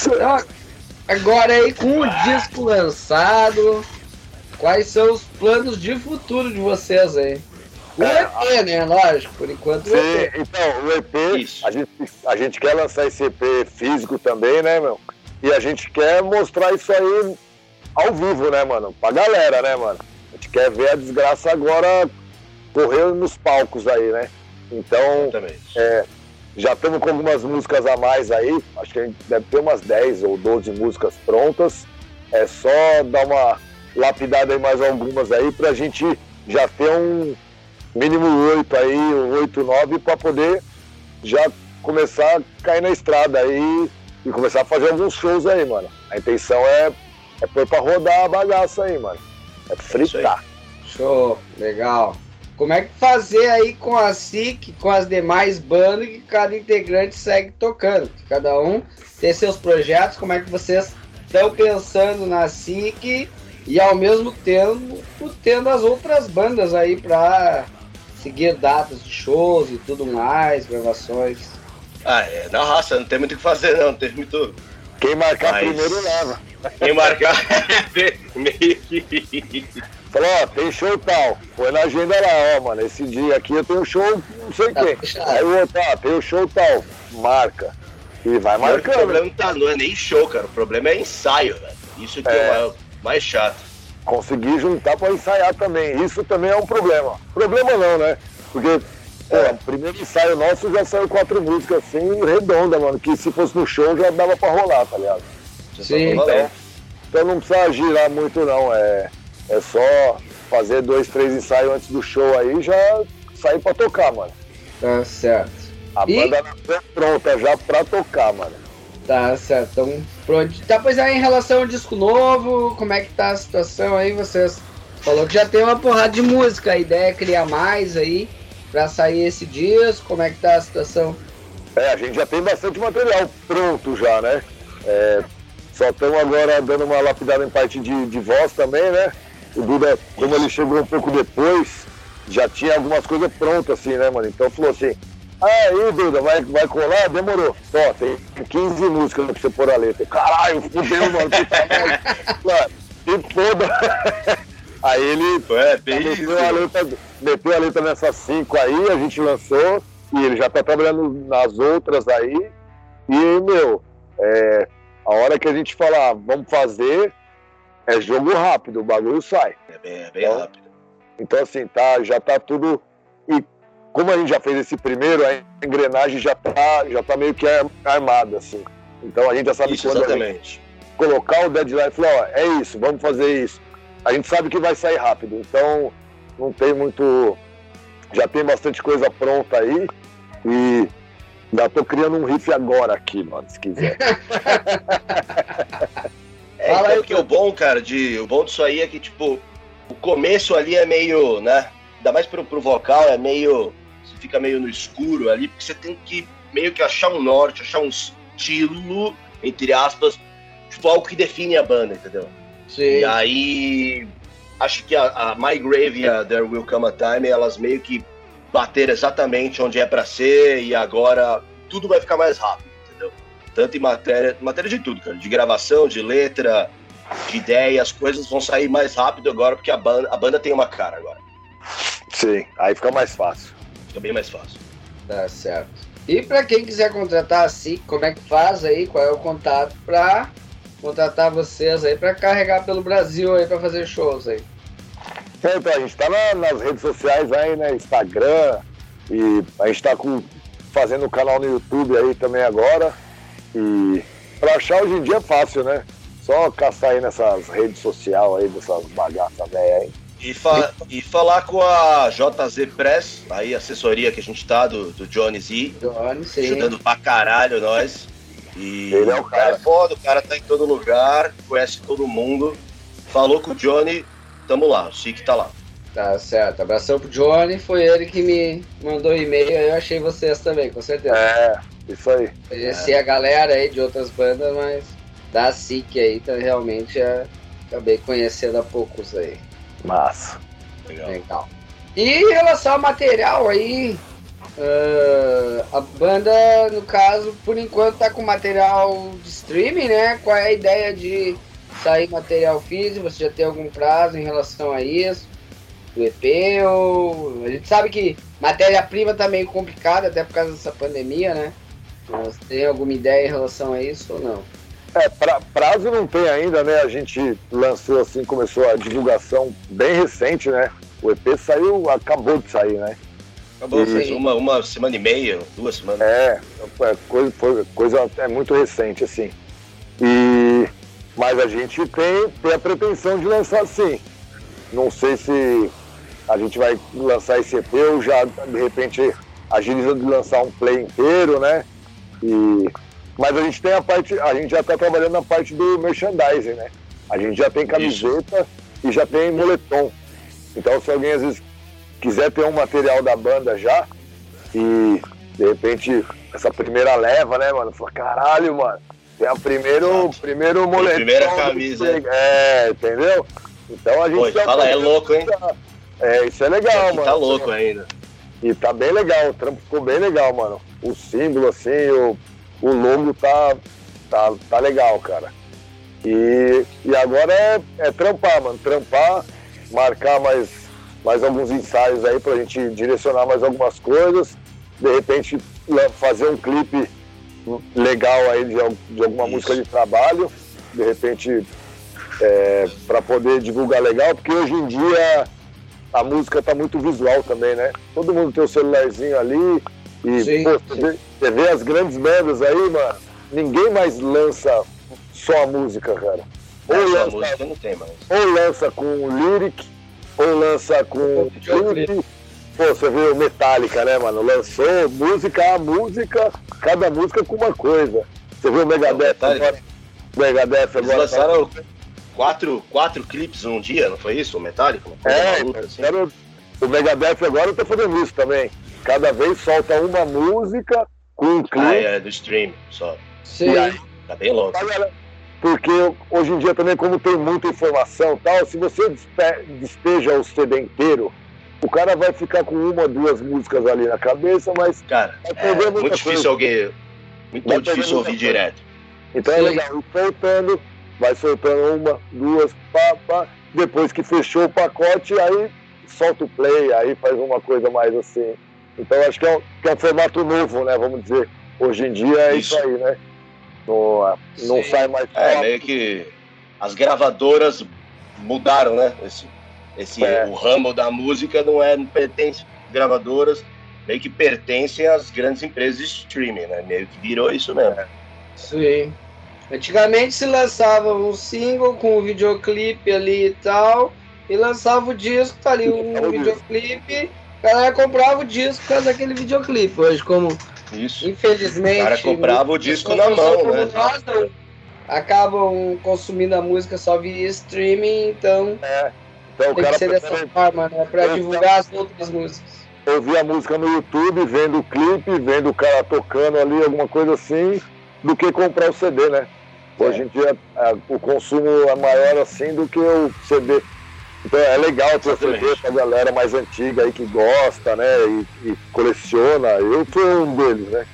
Speaker 1: Então, agora aí com o disco lançado, quais são os planos de futuro de vocês aí? O
Speaker 3: É,
Speaker 1: EP, né? Lógico, por enquanto o
Speaker 3: Sim,
Speaker 1: EP.
Speaker 3: então, o EP,
Speaker 4: Isso.
Speaker 3: a gente, a gente quer lançar esse EP físico também, né, meu? E a gente quer mostrar isso aí ao vivo, né, mano? Pra galera, né, mano? A gente quer ver a desgraça agora correr nos palcos aí, né? Então, é, já estamos com algumas músicas a mais aí. Acho que a gente deve ter umas 10 ou 12 músicas prontas. É só dar uma lapidada em mais algumas aí pra gente já ter um mínimo 8 aí, um 8, 9, pra poder já começar a cair na estrada aí e começar a fazer alguns shows aí, mano. A intenção é, é pôr pra rodar a bagaça aí, mano. É fritar.
Speaker 1: Show, legal. Como é que fazer aí com a SIC, com as demais bandas que cada integrante segue tocando? Que Cada um tem seus projetos, como é que vocês estão pensando na SIC e ao mesmo tempo tendo as outras bandas aí pra seguir datas de shows e tudo mais, gravações.
Speaker 4: Ah, é, na raça, não tem muito o que fazer, não. Não tem muito.
Speaker 3: Quem marcar
Speaker 4: Mas-
Speaker 3: primeiro leva.
Speaker 4: Quem marcar. [LAUGHS] meio que.
Speaker 3: Falou, ó, tem show tal. Põe na agenda lá, ó, mano. Esse dia aqui eu tenho show, não sei
Speaker 1: Tá
Speaker 3: quem.
Speaker 1: fechado.
Speaker 3: Aí o outro, ah, tem o show tal. Marca. E vai
Speaker 4: O
Speaker 3: marcando.
Speaker 4: problema não, tá, não é nem show, cara. O problema é ensaio, velho. Isso que é,
Speaker 3: É.
Speaker 4: o mais chato.
Speaker 3: Conseguir juntar pra ensaiar também. Isso também é um problema. Problema não, né? Porque, pô,
Speaker 4: É.
Speaker 3: o primeiro ensaio nosso já saiu quatro músicas assim, redonda, mano. Que se fosse no show já dava pra rolar, tá ligado?
Speaker 1: Sim.
Speaker 4: Então,
Speaker 3: Então não precisa girar muito não. É, é só fazer dois, três ensaios antes do show aí e já sair pra tocar, mano.
Speaker 1: Tá certo.
Speaker 3: A
Speaker 1: E-
Speaker 3: banda é pronta já pra tocar, mano.
Speaker 1: Tá certo. Então, pronto. Tá, pois aí, em relação ao disco novo, como é que tá a situação aí? Vocês falou que já tem uma porrada de música, a ideia é criar mais aí pra sair esse disco, como é que tá a situação?
Speaker 3: É, a gente já tem bastante material pronto já, né? É, só estamos agora dando uma lapidada em parte de, de voz também, né? O Duda, como ele chegou um pouco depois, já tinha algumas coisas prontas, assim, né, mano? Então falou assim, ah, aí, Duda, vai, vai colar? Demorou. Ó, tem 15 músicas pra você pôr a letra. Caralho, fudeu, mano. Merda. [LAUGHS] Mano, se foda. [LAUGHS] Aí ele
Speaker 4: é
Speaker 3: meteu a, letra, meteu a letra nessas cinco aí, a gente lançou, e ele já tá trabalhando nas outras aí. E, meu, é, a hora que a gente falar, vamos fazer, é jogo rápido, o bagulho sai.
Speaker 4: É bem, é bem
Speaker 3: Então,
Speaker 4: rápido.
Speaker 3: Então, assim, tá, já tá tudo. E como a gente já fez esse primeiro, a engrenagem já tá, já tá meio que ar- armada, assim. Então a gente já sabe
Speaker 4: Isso,
Speaker 3: quando a gente
Speaker 4: exatamente.
Speaker 3: colocar o deadline e falar, ó, é isso, vamos fazer isso. A gente sabe que vai sair rápido, então não tem muito. Já tem bastante coisa pronta aí e já tô criando um riff agora aqui, mano, se quiser. [LAUGHS]
Speaker 4: É,
Speaker 1: Fala
Speaker 4: então, porque o bom, cara, de, o bom disso aí é que, tipo, o começo ali é meio, né? Ainda mais pro, pro vocal, é meio. Você fica meio no escuro ali, porque você tem que meio que achar um norte, achar um estilo, entre aspas, tipo, algo que define a banda, entendeu?
Speaker 1: Sim.
Speaker 4: E aí, acho que a, a My Grave e a There Will Come a Time, elas meio que bateram exatamente onde é pra ser e agora tudo vai ficar mais rápido? Tanto em matéria, matéria de tudo, cara, de gravação, de letra, de ideia, as coisas vão sair mais rápido agora porque a banda, a banda tem uma cara agora.
Speaker 3: Sim, aí fica mais fácil.
Speaker 4: Fica bem mais fácil.
Speaker 1: Tá certo. E pra quem quiser contratar a SIC, como é que faz aí? Qual é o contato pra contratar vocês aí pra carregar pelo Brasil aí pra fazer shows aí?
Speaker 3: É, Então, a gente tá na- nas redes sociais aí, né? Instagram, e a gente tá com, fazendo um canal no YouTube aí também agora. E pra achar hoje em dia é fácil, né? Só caçar aí nessas redes sociais aí, dessas bagaças velhas aí.
Speaker 4: E, fa- e falar com a JZ Press, aí assessoria que a gente tá do, do Johnny Z,
Speaker 1: Johnny, sim.
Speaker 4: ajudando pra caralho nós. E
Speaker 3: Ele é o cara.
Speaker 4: é foda, o cara tá em todo lugar, conhece todo mundo. Falou com o Johnny, tamo lá, o Chique tá lá.
Speaker 1: Tá certo. Abração pro Johnny, foi ele que me mandou e-mail, aí eu achei vocês também, com certeza.
Speaker 3: É, isso aí.
Speaker 1: Conheci a galera aí de outras bandas, mas da SIC aí, tá, realmente é, acabei conhecendo há poucos aí.
Speaker 3: Massa.
Speaker 4: Legal.
Speaker 1: Legal. E em relação ao material aí, ah, a banda, no caso, por enquanto tá com material de streaming, né? Qual é a ideia de sair material físico? Você já tem algum prazo em relação a isso? Do EP ou... A gente sabe que matéria-prima tá meio complicada, até por causa dessa pandemia, né? Mas tem alguma ideia em relação a isso ou não?
Speaker 3: É, pra, prazo não tem ainda, né? A gente lançou assim, começou a divulgação bem recente, né? O EP saiu, acabou de sair, né?
Speaker 4: Acabou,
Speaker 1: Sim.
Speaker 4: faz uma, uma semana e meia, duas semanas.
Speaker 3: É, é coisa, foi, coisa é muito recente, assim. E, mas a gente tem, tem a pretensão de lançar sim. Não sei se a gente vai lançar esse EP ou já, de repente, agiliza de lançar um play inteiro, né? E, mas a gente tem a parte, a gente já está trabalhando na parte do merchandising, né? A gente já tem camiseta e já tem moletom. Então se alguém às vezes quiser ter um material da banda já e de repente essa primeira leva, né, mano? Fala, caralho, mano, tem a primeiro,
Speaker 4: Exato.
Speaker 3: primeiro moletom.
Speaker 4: primeira
Speaker 3: do
Speaker 4: camisa.
Speaker 3: É, entendeu? Então a gente
Speaker 4: Pô, fala,
Speaker 3: tá
Speaker 4: é louco, hein?
Speaker 3: É, isso é legal,
Speaker 4: Aqui
Speaker 3: mano.
Speaker 4: tá louco ainda.
Speaker 3: E tá bem legal, o trampo ficou bem legal, mano. O símbolo, assim, o, o logo tá, tá, tá legal, cara. E, e agora é, é trampar, mano. Trampar, marcar mais, mais alguns ensaios aí pra gente direcionar mais algumas coisas. De repente, fazer um clipe legal aí de, de alguma
Speaker 4: Isso.
Speaker 3: música de trabalho. De repente, é, para poder divulgar legal, porque hoje em dia a música tá muito visual também, né? Todo mundo tem o celularzinho ali e
Speaker 1: Sim,
Speaker 3: pô,
Speaker 1: sim.
Speaker 3: você, vê, você vê as grandes bandas aí, mano, ninguém mais lança só a música, cara. Ou
Speaker 4: Essa
Speaker 3: lança,
Speaker 4: música não tem mais.
Speaker 3: ou lança com lyric, ou lança com clipe. Pô, você vê o Metallica, né, mano? Lançou música a música, cada música com uma coisa. Você vê o Megadeth agora. O Megadeth
Speaker 4: Eles
Speaker 3: agora.
Speaker 4: lançaram quatro, quatro clipes num dia, não foi isso? O Metallica?
Speaker 3: É,
Speaker 4: maluca, assim.
Speaker 3: quero- o Megadeth agora tá fazendo isso também. Cada vez solta uma música com um clipe.
Speaker 4: Ah, é, do stream só.
Speaker 1: Sim.
Speaker 3: E aí?
Speaker 4: Tá bem louco.
Speaker 3: Olha, Porque hoje em dia também, como tem muita informação e tal, se você despe- despeja o CD inteiro, o cara vai ficar com uma, duas músicas ali na cabeça, mas
Speaker 4: Cara, é muito difícil
Speaker 3: coisa.
Speaker 4: alguém. Muito difícil ouvir
Speaker 3: coisa.
Speaker 4: direto.
Speaker 3: então é
Speaker 1: Sim.
Speaker 3: legal. Ir soltando, vai soltando uma, duas, pá, pá. Depois que fechou o pacote, aí solta o play, aí faz uma coisa mais assim. Então acho que é um, que é um formato novo, né? Vamos dizer. Hoje em dia é isso,
Speaker 4: Isso.
Speaker 3: aí, né? Não, não
Speaker 1: Sim.
Speaker 3: sai mais
Speaker 4: É, meio que as gravadoras mudaram, né? Esse, esse,
Speaker 3: É.
Speaker 4: O ramo da música não é não pertence às gravadoras, meio que pertencem às grandes empresas de streaming, né? Meio que virou isso mesmo.
Speaker 1: Sim. Antigamente se lançava um single com um videoclipe ali e tal, e lançava o disco, tá ali [LAUGHS] um
Speaker 3: o disco.
Speaker 1: videoclipe, a galera comprava o disco por causa daquele videoclipe. Hoje, como
Speaker 4: Isso.
Speaker 1: infelizmente.
Speaker 4: O cara comprava o disco na mão, né?
Speaker 1: nós não acabam consumindo a música só via streaming, então
Speaker 3: Então o
Speaker 1: tem que ser dessa
Speaker 3: prefere
Speaker 1: forma, né? Pra
Speaker 3: Eu-
Speaker 1: divulgar as outras músicas.
Speaker 3: ouvir a música no YouTube, vendo o clipe, vendo o cara tocando ali, alguma coisa assim, do que comprar o CD, né? Hoje em dia a- o consumo é maior assim do que o CD. Então é legal ter o CD
Speaker 4: Exatamente.
Speaker 3: pra galera mais antiga aí que gosta, né? E, e coleciona. Eu sou um deles, né?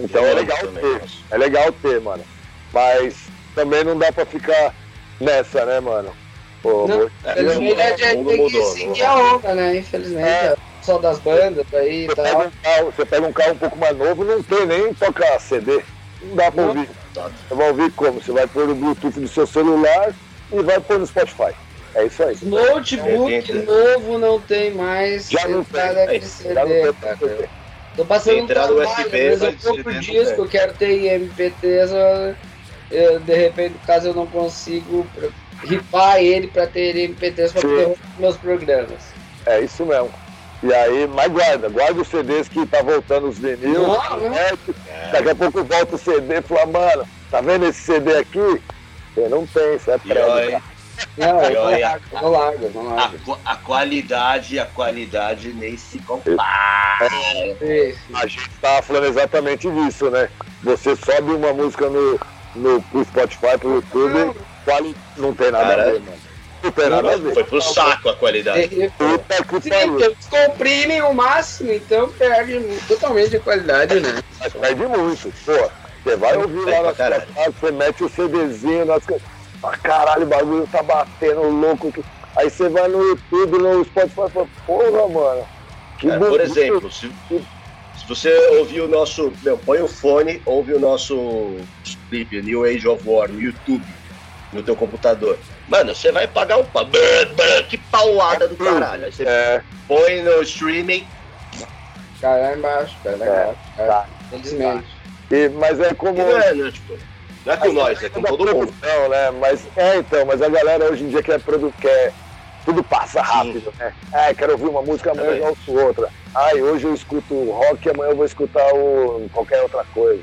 Speaker 3: Então é
Speaker 4: Eu
Speaker 3: legal
Speaker 4: também
Speaker 3: ter. É legal ter, mano. Mas também não dá pra ficar nessa, né, mano? Pô,
Speaker 1: Não,
Speaker 3: amor,
Speaker 4: É,
Speaker 1: Infelizmente a
Speaker 4: o
Speaker 1: gente
Speaker 4: mundo
Speaker 1: tem que
Speaker 4: mudou,
Speaker 1: seguir a onda, né? Infelizmente,
Speaker 3: É.
Speaker 1: só das bandas aí e
Speaker 3: Você pega,
Speaker 1: tal.
Speaker 3: um carro, você pega um carro um pouco mais novo, não tem nem tocar CD. Não dá pra ouvir. Você vai ouvir como? Você vai pôr o Bluetooth do seu celular e vai pôr no Spotify. É isso aí.
Speaker 1: Notebook
Speaker 4: Entendi.
Speaker 1: novo não tem mais
Speaker 3: Já não
Speaker 1: entrada
Speaker 4: tem.
Speaker 1: de
Speaker 3: Já não
Speaker 1: CD,
Speaker 3: tem
Speaker 1: cara.
Speaker 3: CD.
Speaker 1: Tô passando um trabalho,
Speaker 4: USB,
Speaker 1: eu
Speaker 4: mas
Speaker 1: compro
Speaker 4: CD não
Speaker 1: disco,
Speaker 4: tem.
Speaker 1: eu quero ter em MP3, eu, eu, de repente, caso eu não consigo ripar ele pra ter ele em MP3 pra
Speaker 3: Sim.
Speaker 1: poder ouvir meus programas.
Speaker 3: É isso mesmo. E aí, mas guarda, guarda os CDs que tá voltando os vinil. Né? Daqui a pouco volta o CD e fala, mano, tá vendo esse CD aqui? Você não tem, isso é prego.
Speaker 4: olha,
Speaker 1: Não, eu não
Speaker 4: olha.
Speaker 1: largo, eu não largo, eu não
Speaker 4: a,
Speaker 1: largo.
Speaker 4: qu- a qualidade, a qualidade nem se compara.
Speaker 1: Isso.
Speaker 3: A gente tava falando exatamente disso, né? Você sobe uma música no, no pro Spotify, pro YouTube, quali... não tem nada
Speaker 4: Cara,
Speaker 3: a ver, mano.
Speaker 4: Foi pro saco a qualidade.
Speaker 3: Puta que pariu.
Speaker 1: eles comprimem o máximo, então perde totalmente a qualidade, né?
Speaker 3: Mas perde muito. Pô, você vai ouvir lá na sua casa, você mete o CDzinho nas coisas. Ah, caralho, o bagulho tá batendo louco. aqui. Aí você vai no YouTube, no Spotify e fala, porra, mano. Que
Speaker 4: Cara, por exemplo, se, se você ouvir o nosso. Meu, põe o fone, ouve o nosso clipe New Age of War no YouTube, no teu computador. Mano, você vai pagar um pau. Que paulada do caralho. Aí você
Speaker 3: É,
Speaker 4: põe no streaming.
Speaker 1: Cai lá embaixo, lá
Speaker 3: É, tá.
Speaker 1: Felizmente.
Speaker 3: e- mas é como.
Speaker 4: Que não é, né, tipo, não é com nós, é com todo mundo.
Speaker 3: produção, né? Mas, é, então, mas a galera hoje em dia quer, produ quer tudo passa rápido, né? Ah, quero ouvir uma música, amanhã eu ouço outra. Ai, hoje eu escuto rock, amanhã eu vou escutar o, qualquer outra coisa.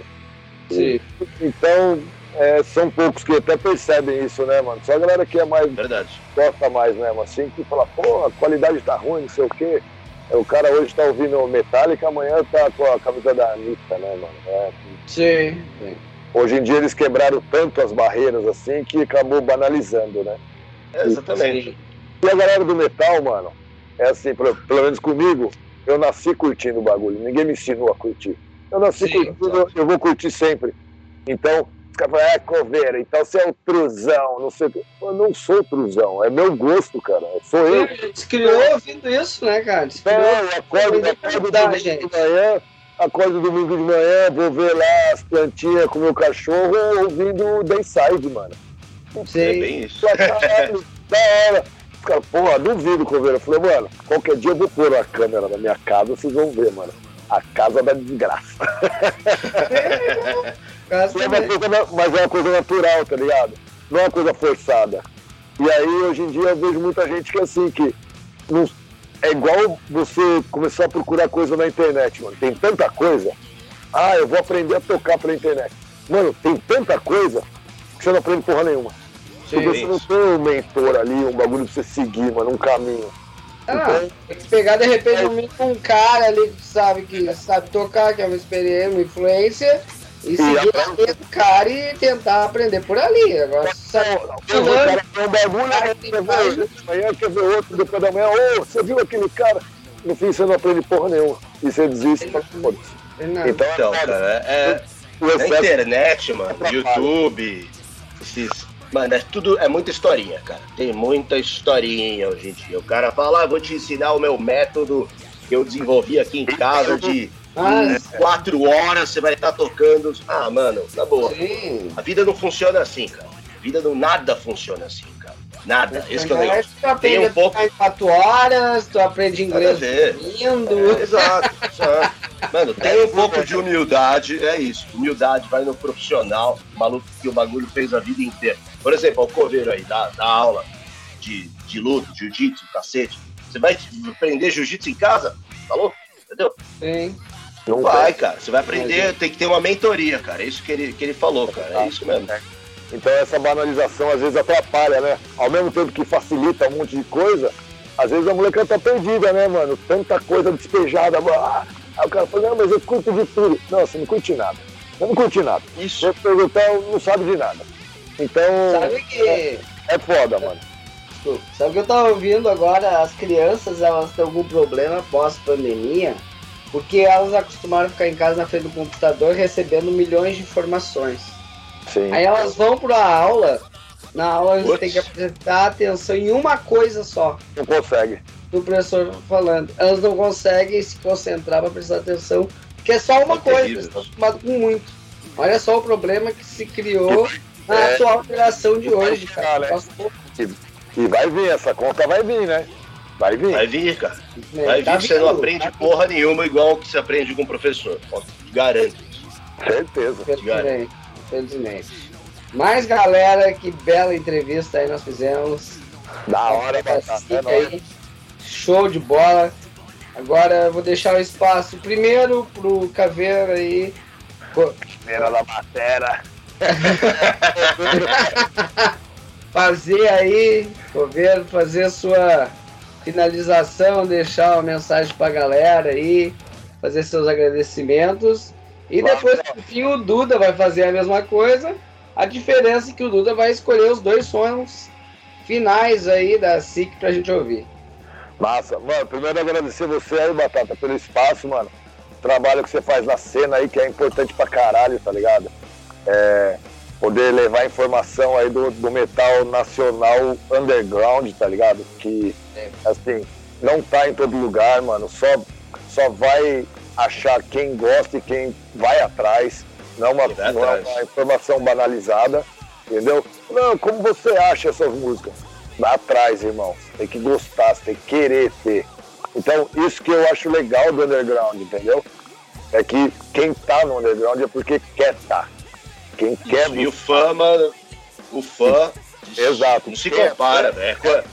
Speaker 1: Sim.
Speaker 3: Então, é, são poucos que até percebem isso, né, mano? Só a galera que é mais,
Speaker 4: Verdade.
Speaker 3: gosta mais, né, mano? Assim, que fala, pô, a qualidade tá ruim, não sei o quê. É, O cara hoje tá ouvindo Metallica, amanhã tá com a camisa da Anitta, né, mano? É,
Speaker 1: Sim. sim.
Speaker 3: hoje em dia eles quebraram tanto as barreiras assim que acabou banalizando, né?
Speaker 4: É, exatamente.
Speaker 1: Sim.
Speaker 3: E a galera do metal, mano, é assim, pelo, pelo menos comigo, eu nasci curtindo o bagulho. Ninguém me ensinou a curtir. Eu nasci
Speaker 1: Sim,
Speaker 3: curtindo, eu, eu vou curtir sempre. Então, os caras falam, é coveira, então você é o truzão, não sei o quê. Eu não sou truzão, é meu gosto, cara. Sou eu.
Speaker 1: A gente criou ouvindo isso, né, cara? Se criou-
Speaker 3: É, eu acordo, domingo
Speaker 1: gente.
Speaker 3: de manhã, acordo domingo de manhã, vou ver lá as plantinhas com o meu cachorro ouvindo Dayside, mano.
Speaker 4: É
Speaker 1: Sim.
Speaker 4: bem isso.
Speaker 3: Pô, caralho, [LAUGHS] da hora. Os caras, porra, duvido, Coveira. Eu falei, mano, qualquer dia eu vou pôr uma câmera na minha casa, vocês vão ver, mano. A casa da desgraça. [LAUGHS] [LAUGHS] É uma coisa mas é uma coisa natural, tá ligado? Não é uma coisa forçada. E aí, hoje em dia, eu vejo muita gente que, assim, que não- é igual você começar a procurar coisa na internet, mano. Tem tanta coisa. Ah, eu vou aprender a tocar pela internet. Mano, tem tanta coisa que você não aprende porra nenhuma. Porque você não tem um mentor ali, um bagulho pra você seguir, mano, um caminho.
Speaker 1: Ah, tem que pegar de repente um, um cara ali que sabe que sabe tocar, que é uma experiência, uma influência, e seguir a linha do cara e tentar aprender por ali. Agora,
Speaker 3: o
Speaker 1: fulano,
Speaker 3: cara tem um bagulho,
Speaker 1: tem
Speaker 3: quer ver outro depois da manhã. Ô, você viu aquele cara? No fim, você não aprende porra nenhuma. E você desiste. "Foda-se."
Speaker 1: não.
Speaker 3: Então,
Speaker 4: Então,
Speaker 3: é
Speaker 4: cara, é,
Speaker 3: o
Speaker 4: Na
Speaker 3: excesso
Speaker 4: internet, mano,
Speaker 3: Atrapalha.
Speaker 4: YouTube, esses. Mano, é tudo. É muita historinha, cara. Tem muita historinha hoje em dia. O cara fala, ah, vou te ensinar o meu método que eu desenvolvi aqui em casa de
Speaker 1: Mas,
Speaker 4: quatro horas, você vai estar tocando. Ah, mano, na boa.
Speaker 1: sim.
Speaker 4: A vida não funciona assim, cara. A vida não nada funciona assim, cara. Nada. Esse que é o negócio.
Speaker 1: tu aprende
Speaker 4: Tem um
Speaker 1: em quatro horas, tu aprende inglês lindo.
Speaker 4: É, exato, exato. Mano, [LAUGHS] tem um pouco de humildade, é isso. Humildade vai no profissional, o maluco que o bagulho fez a vida inteira. Por exemplo, o coveiro aí, da, da aula de, de luta, jiu-jitsu, cacete. Você vai aprender jiu-jitsu em casa? Tá louco? Entendeu?
Speaker 1: Sim.
Speaker 3: Não
Speaker 4: Vai, cara. Você vai aprender, tem que ter uma mentoria, cara. É isso que ele, que ele falou, cara. É isso mesmo.
Speaker 3: Então essa banalização às vezes atrapalha, né? Ao mesmo tempo que facilita um monte de coisa, às vezes a molecada tá perdida, né, mano? Tanta coisa despejada. ah, Aí o cara fala, não, mas eu curto de tudo. Não, você não curte nada. Eu não curti nada.
Speaker 4: Isso.
Speaker 3: Você perguntar, não sabe de nada. Então,
Speaker 1: Sabe que.
Speaker 3: é foda, mano.
Speaker 1: Sabe o que eu tava ouvindo agora? As crianças elas têm algum problema pós-pandemia, porque elas acostumaram a ficar em casa na frente do computador recebendo milhões de informações.
Speaker 3: Sim.
Speaker 1: Aí elas vão para a aula, na aula eles têm que prestar atenção em uma coisa só
Speaker 3: Não consegue.
Speaker 1: do professor falando. Elas não conseguem se concentrar para prestar atenção, porque é só uma
Speaker 4: É
Speaker 1: coisa,
Speaker 4: terrível.
Speaker 1: eles estão acostumados com muito. Olha só o problema que se criou [LAUGHS] na
Speaker 3: É.
Speaker 1: atual geração de hoje, cara.
Speaker 3: né? E vai vir, essa conta vai vir, né? Vai vir.
Speaker 4: Vai vir, cara.
Speaker 1: né?
Speaker 4: Vai vir
Speaker 1: Tá
Speaker 4: que você não aprende
Speaker 1: tá vindo.
Speaker 4: porra nenhuma igual que você aprende com o professor. Garanto isso.
Speaker 3: Certeza.
Speaker 1: Infelizmente, infelizmente. Mas galera, que bela entrevista aí nós fizemos.
Speaker 3: Da hora, batata. É
Speaker 1: aí. Show de bola. Agora eu vou deixar o espaço primeiro pro Caveira aí.
Speaker 3: Primeira da batera. [LAUGHS]
Speaker 1: Fazer aí, Caveira, fazer a sua finalização, deixar uma mensagem pra galera aí, fazer seus agradecimentos. E
Speaker 3: Claro.
Speaker 1: depois, por fim, o Duda vai fazer a mesma coisa. A diferença é que o Duda vai escolher os dois sons
Speaker 7: finais aí da SIC pra gente ouvir.
Speaker 3: Massa. Mano, primeiro agradecer você aí, Batata, pelo espaço, mano. O trabalho que você faz na cena aí, que é importante pra caralho, tá ligado? É, poder levar informação aí do, do metal nacional underground, tá ligado? Que. Assim, não tá em todo lugar, mano. Só, só vai achar quem gosta e quem vai atrás. Não é uma, não é uma informação banalizada, entendeu? Não, como você acha essas músicas? Vai atrás, irmão. Tem que gostar, você tem que querer ter. Então, isso que eu acho legal do underground, entendeu? É que quem tá no underground é porque quer tá. Quem quer
Speaker 4: E o fã, mano, o fã
Speaker 3: Exato.
Speaker 4: não se compara, velho. É, cor-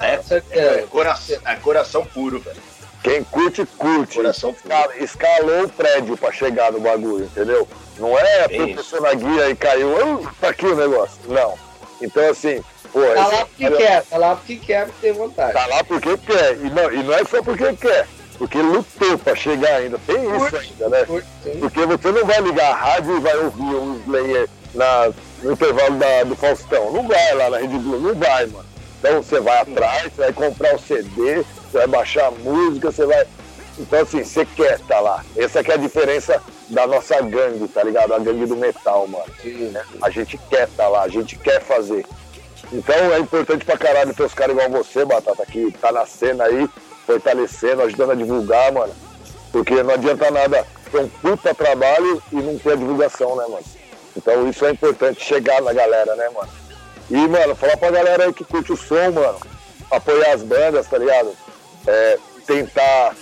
Speaker 4: é,
Speaker 7: Com certeza.
Speaker 4: é coração, é coração puro, velho.
Speaker 3: Quem curte, curte.
Speaker 4: Coração puro.
Speaker 3: Escala- escalou o prédio pra chegar no bagulho, entendeu? Não é
Speaker 4: Bem
Speaker 3: tropeçou na guia e caiu, "Ah, tá aqui o negócio. Não. Então, assim, pô,
Speaker 7: Tá
Speaker 3: esse-
Speaker 7: lá porque quer, tá lá porque quer, porque tem vontade.
Speaker 3: Tá lá porque quer. E não, e não é só porque quer, porque lutou pra chegar ainda. Tem isso
Speaker 7: Curte.
Speaker 3: ainda, né?
Speaker 7: Curte.
Speaker 3: Porque você não vai ligar a rádio e vai ouvir um Slayer na, no intervalo da- do Faustão. Não vai lá na Rede Globo, não vai, mano. Então você vai atrás, você vai comprar o CD, você vai baixar a música, você vai. Então assim, você quer estar lá. Essa que é a diferença da nossa gangue, tá ligado? A gangue do metal, mano.
Speaker 7: Sim.
Speaker 3: A gente quer estar lá, a gente quer fazer. Então é importante pra caralho ter os caras igual você, Batata, que tá na cena aí, fortalecendo, ajudando a divulgar, mano. Porque não adianta nada ter um puta trabalho e não ter a divulgação, né, mano? Então isso é importante, chegar na galera, né, mano? E, mano, falar pra galera aí que curte o som, mano, apoiar as bandas, tá ligado? É, tentar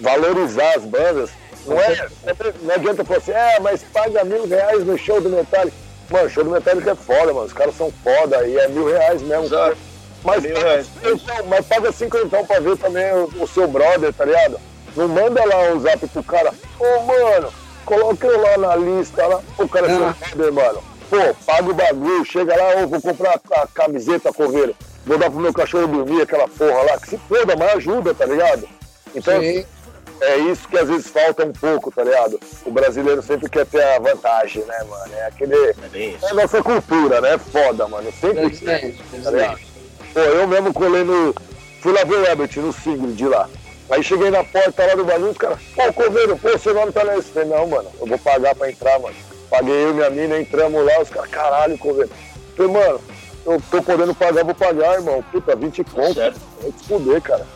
Speaker 3: valorizar as bandas. Não, é, não adianta falar assim, é, mas paga mil reais no show do Metallica. Mano, show do Metallica é foda, mano. Os caras são foda e é mil reais mesmo.
Speaker 4: Exato.
Speaker 3: Mas,
Speaker 4: Mil
Speaker 3: paga
Speaker 4: reais.
Speaker 3: cinquentão, mas paga cinquentão pra ver também o, o seu brother, tá ligado? Não manda lá um zap pro cara, ô mano, coloca eu lá na lista lá. O cara é
Speaker 7: Ah.
Speaker 3: brother, mano. Pô, paga o bagulho, chega lá, ô, vou comprar a, a camiseta coveiro, vou dar pro meu cachorro dormir, aquela porra lá, que se foda, mas ajuda, tá ligado? Então,
Speaker 7: Sim.
Speaker 3: é isso que às vezes falta um pouco, tá ligado? O brasileiro sempre quer ter a vantagem, né, mano? É aquele.
Speaker 4: É.
Speaker 3: É a nossa cultura, né? Foda, mano. Sempre.
Speaker 7: Infelizmente,
Speaker 3: Tá ligado?
Speaker 7: infelizmente.
Speaker 3: Pô, eu mesmo colei no. Fui lá ver o Ebert no single de lá. Aí cheguei na porta lá do bagulho, os caras, pô, Coveiro, pô, seu nome tá nesse. Falei, não, mano, eu vou pagar pra entrar, mano. Paguei eu e minha mina, entramos lá, os caras, caralho, Coveiro. Falei, mano, eu tô podendo pagar, vou pagar, irmão. Puta, 20 conto.
Speaker 4: certo.
Speaker 3: Vai se fuder, cara.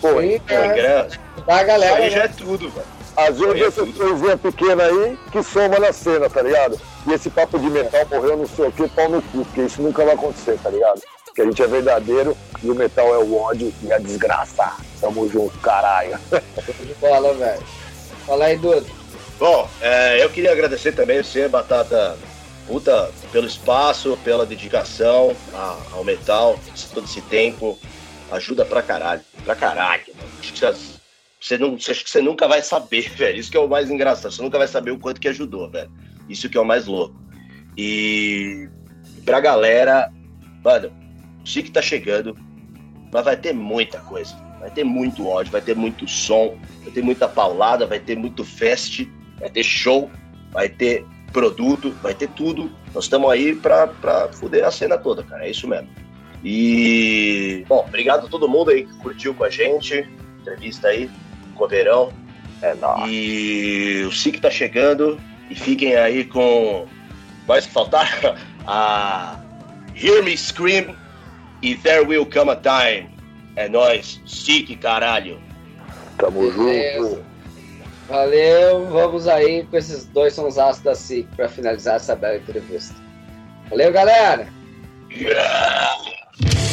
Speaker 3: Pô,
Speaker 7: Sim,
Speaker 4: É,
Speaker 7: é, da
Speaker 4: Isso
Speaker 7: galera,
Speaker 4: aí já
Speaker 7: né?
Speaker 4: é tudo, velho.
Speaker 3: Às vezes
Speaker 4: é
Speaker 3: essas
Speaker 4: tudo.
Speaker 3: coisinhas pequenas aí que soma na cena, tá ligado? E esse papo de metal morreu não sei o que, pau no cu, porque isso nunca vai acontecer, tá ligado? Porque a gente é verdadeiro e o metal é o ódio e a desgraça. Tamo junto, caralho.
Speaker 7: De bola, velho. Fala aí, Dudu.
Speaker 4: Bom, é, eu queria agradecer também você, Batata, puta, pelo espaço, pela dedicação a- ao metal, todo esse tempo. Ajuda pra caralho. Pra caralho. mano. Que você não, acho que você nunca vai saber, [LAUGHS] velho. Isso que é o mais engraçado. Você nunca vai saber o quanto que ajudou, velho. Isso que é o mais louco. E pra galera, mano, o Chique tá chegando, mas vai ter muita coisa. Vai ter muito ódio, vai ter muito som, vai ter muita paulada, vai ter muito fest, vai ter show, vai ter produto, vai ter tudo. Nós estamos aí pra, pra fuder a cena toda, cara. É isso mesmo. E, bom, obrigado a todo mundo aí que curtiu com a gente. Entrevista aí, Coveirão.
Speaker 3: É nóis.
Speaker 4: E o SIC tá chegando. E fiquem aí com. Mais que faltar? [LAUGHS] A Hear Me Scream e There Will Come a Time. É nóis. SIC, caralho.
Speaker 3: Tamo junto.
Speaker 7: Valeu, vamos aí com esses dois sonsaços da SIC pra finalizar essa bela entrevista. Valeu, galera!
Speaker 5: I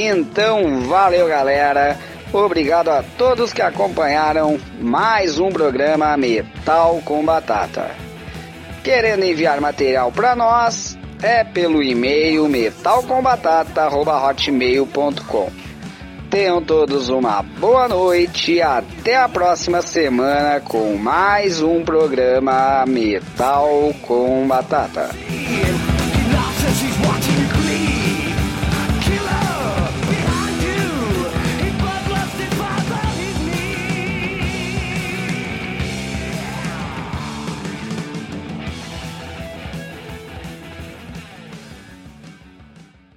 Speaker 1: então, valeu galera. Obrigado a todos que acompanharam mais um programa Metal com Batata. Querendo enviar material para nós, é pelo e-mail metalcombatata.hotmail.com. Tenham todos uma boa noite e até a próxima semana com mais um programa Metal com Batata.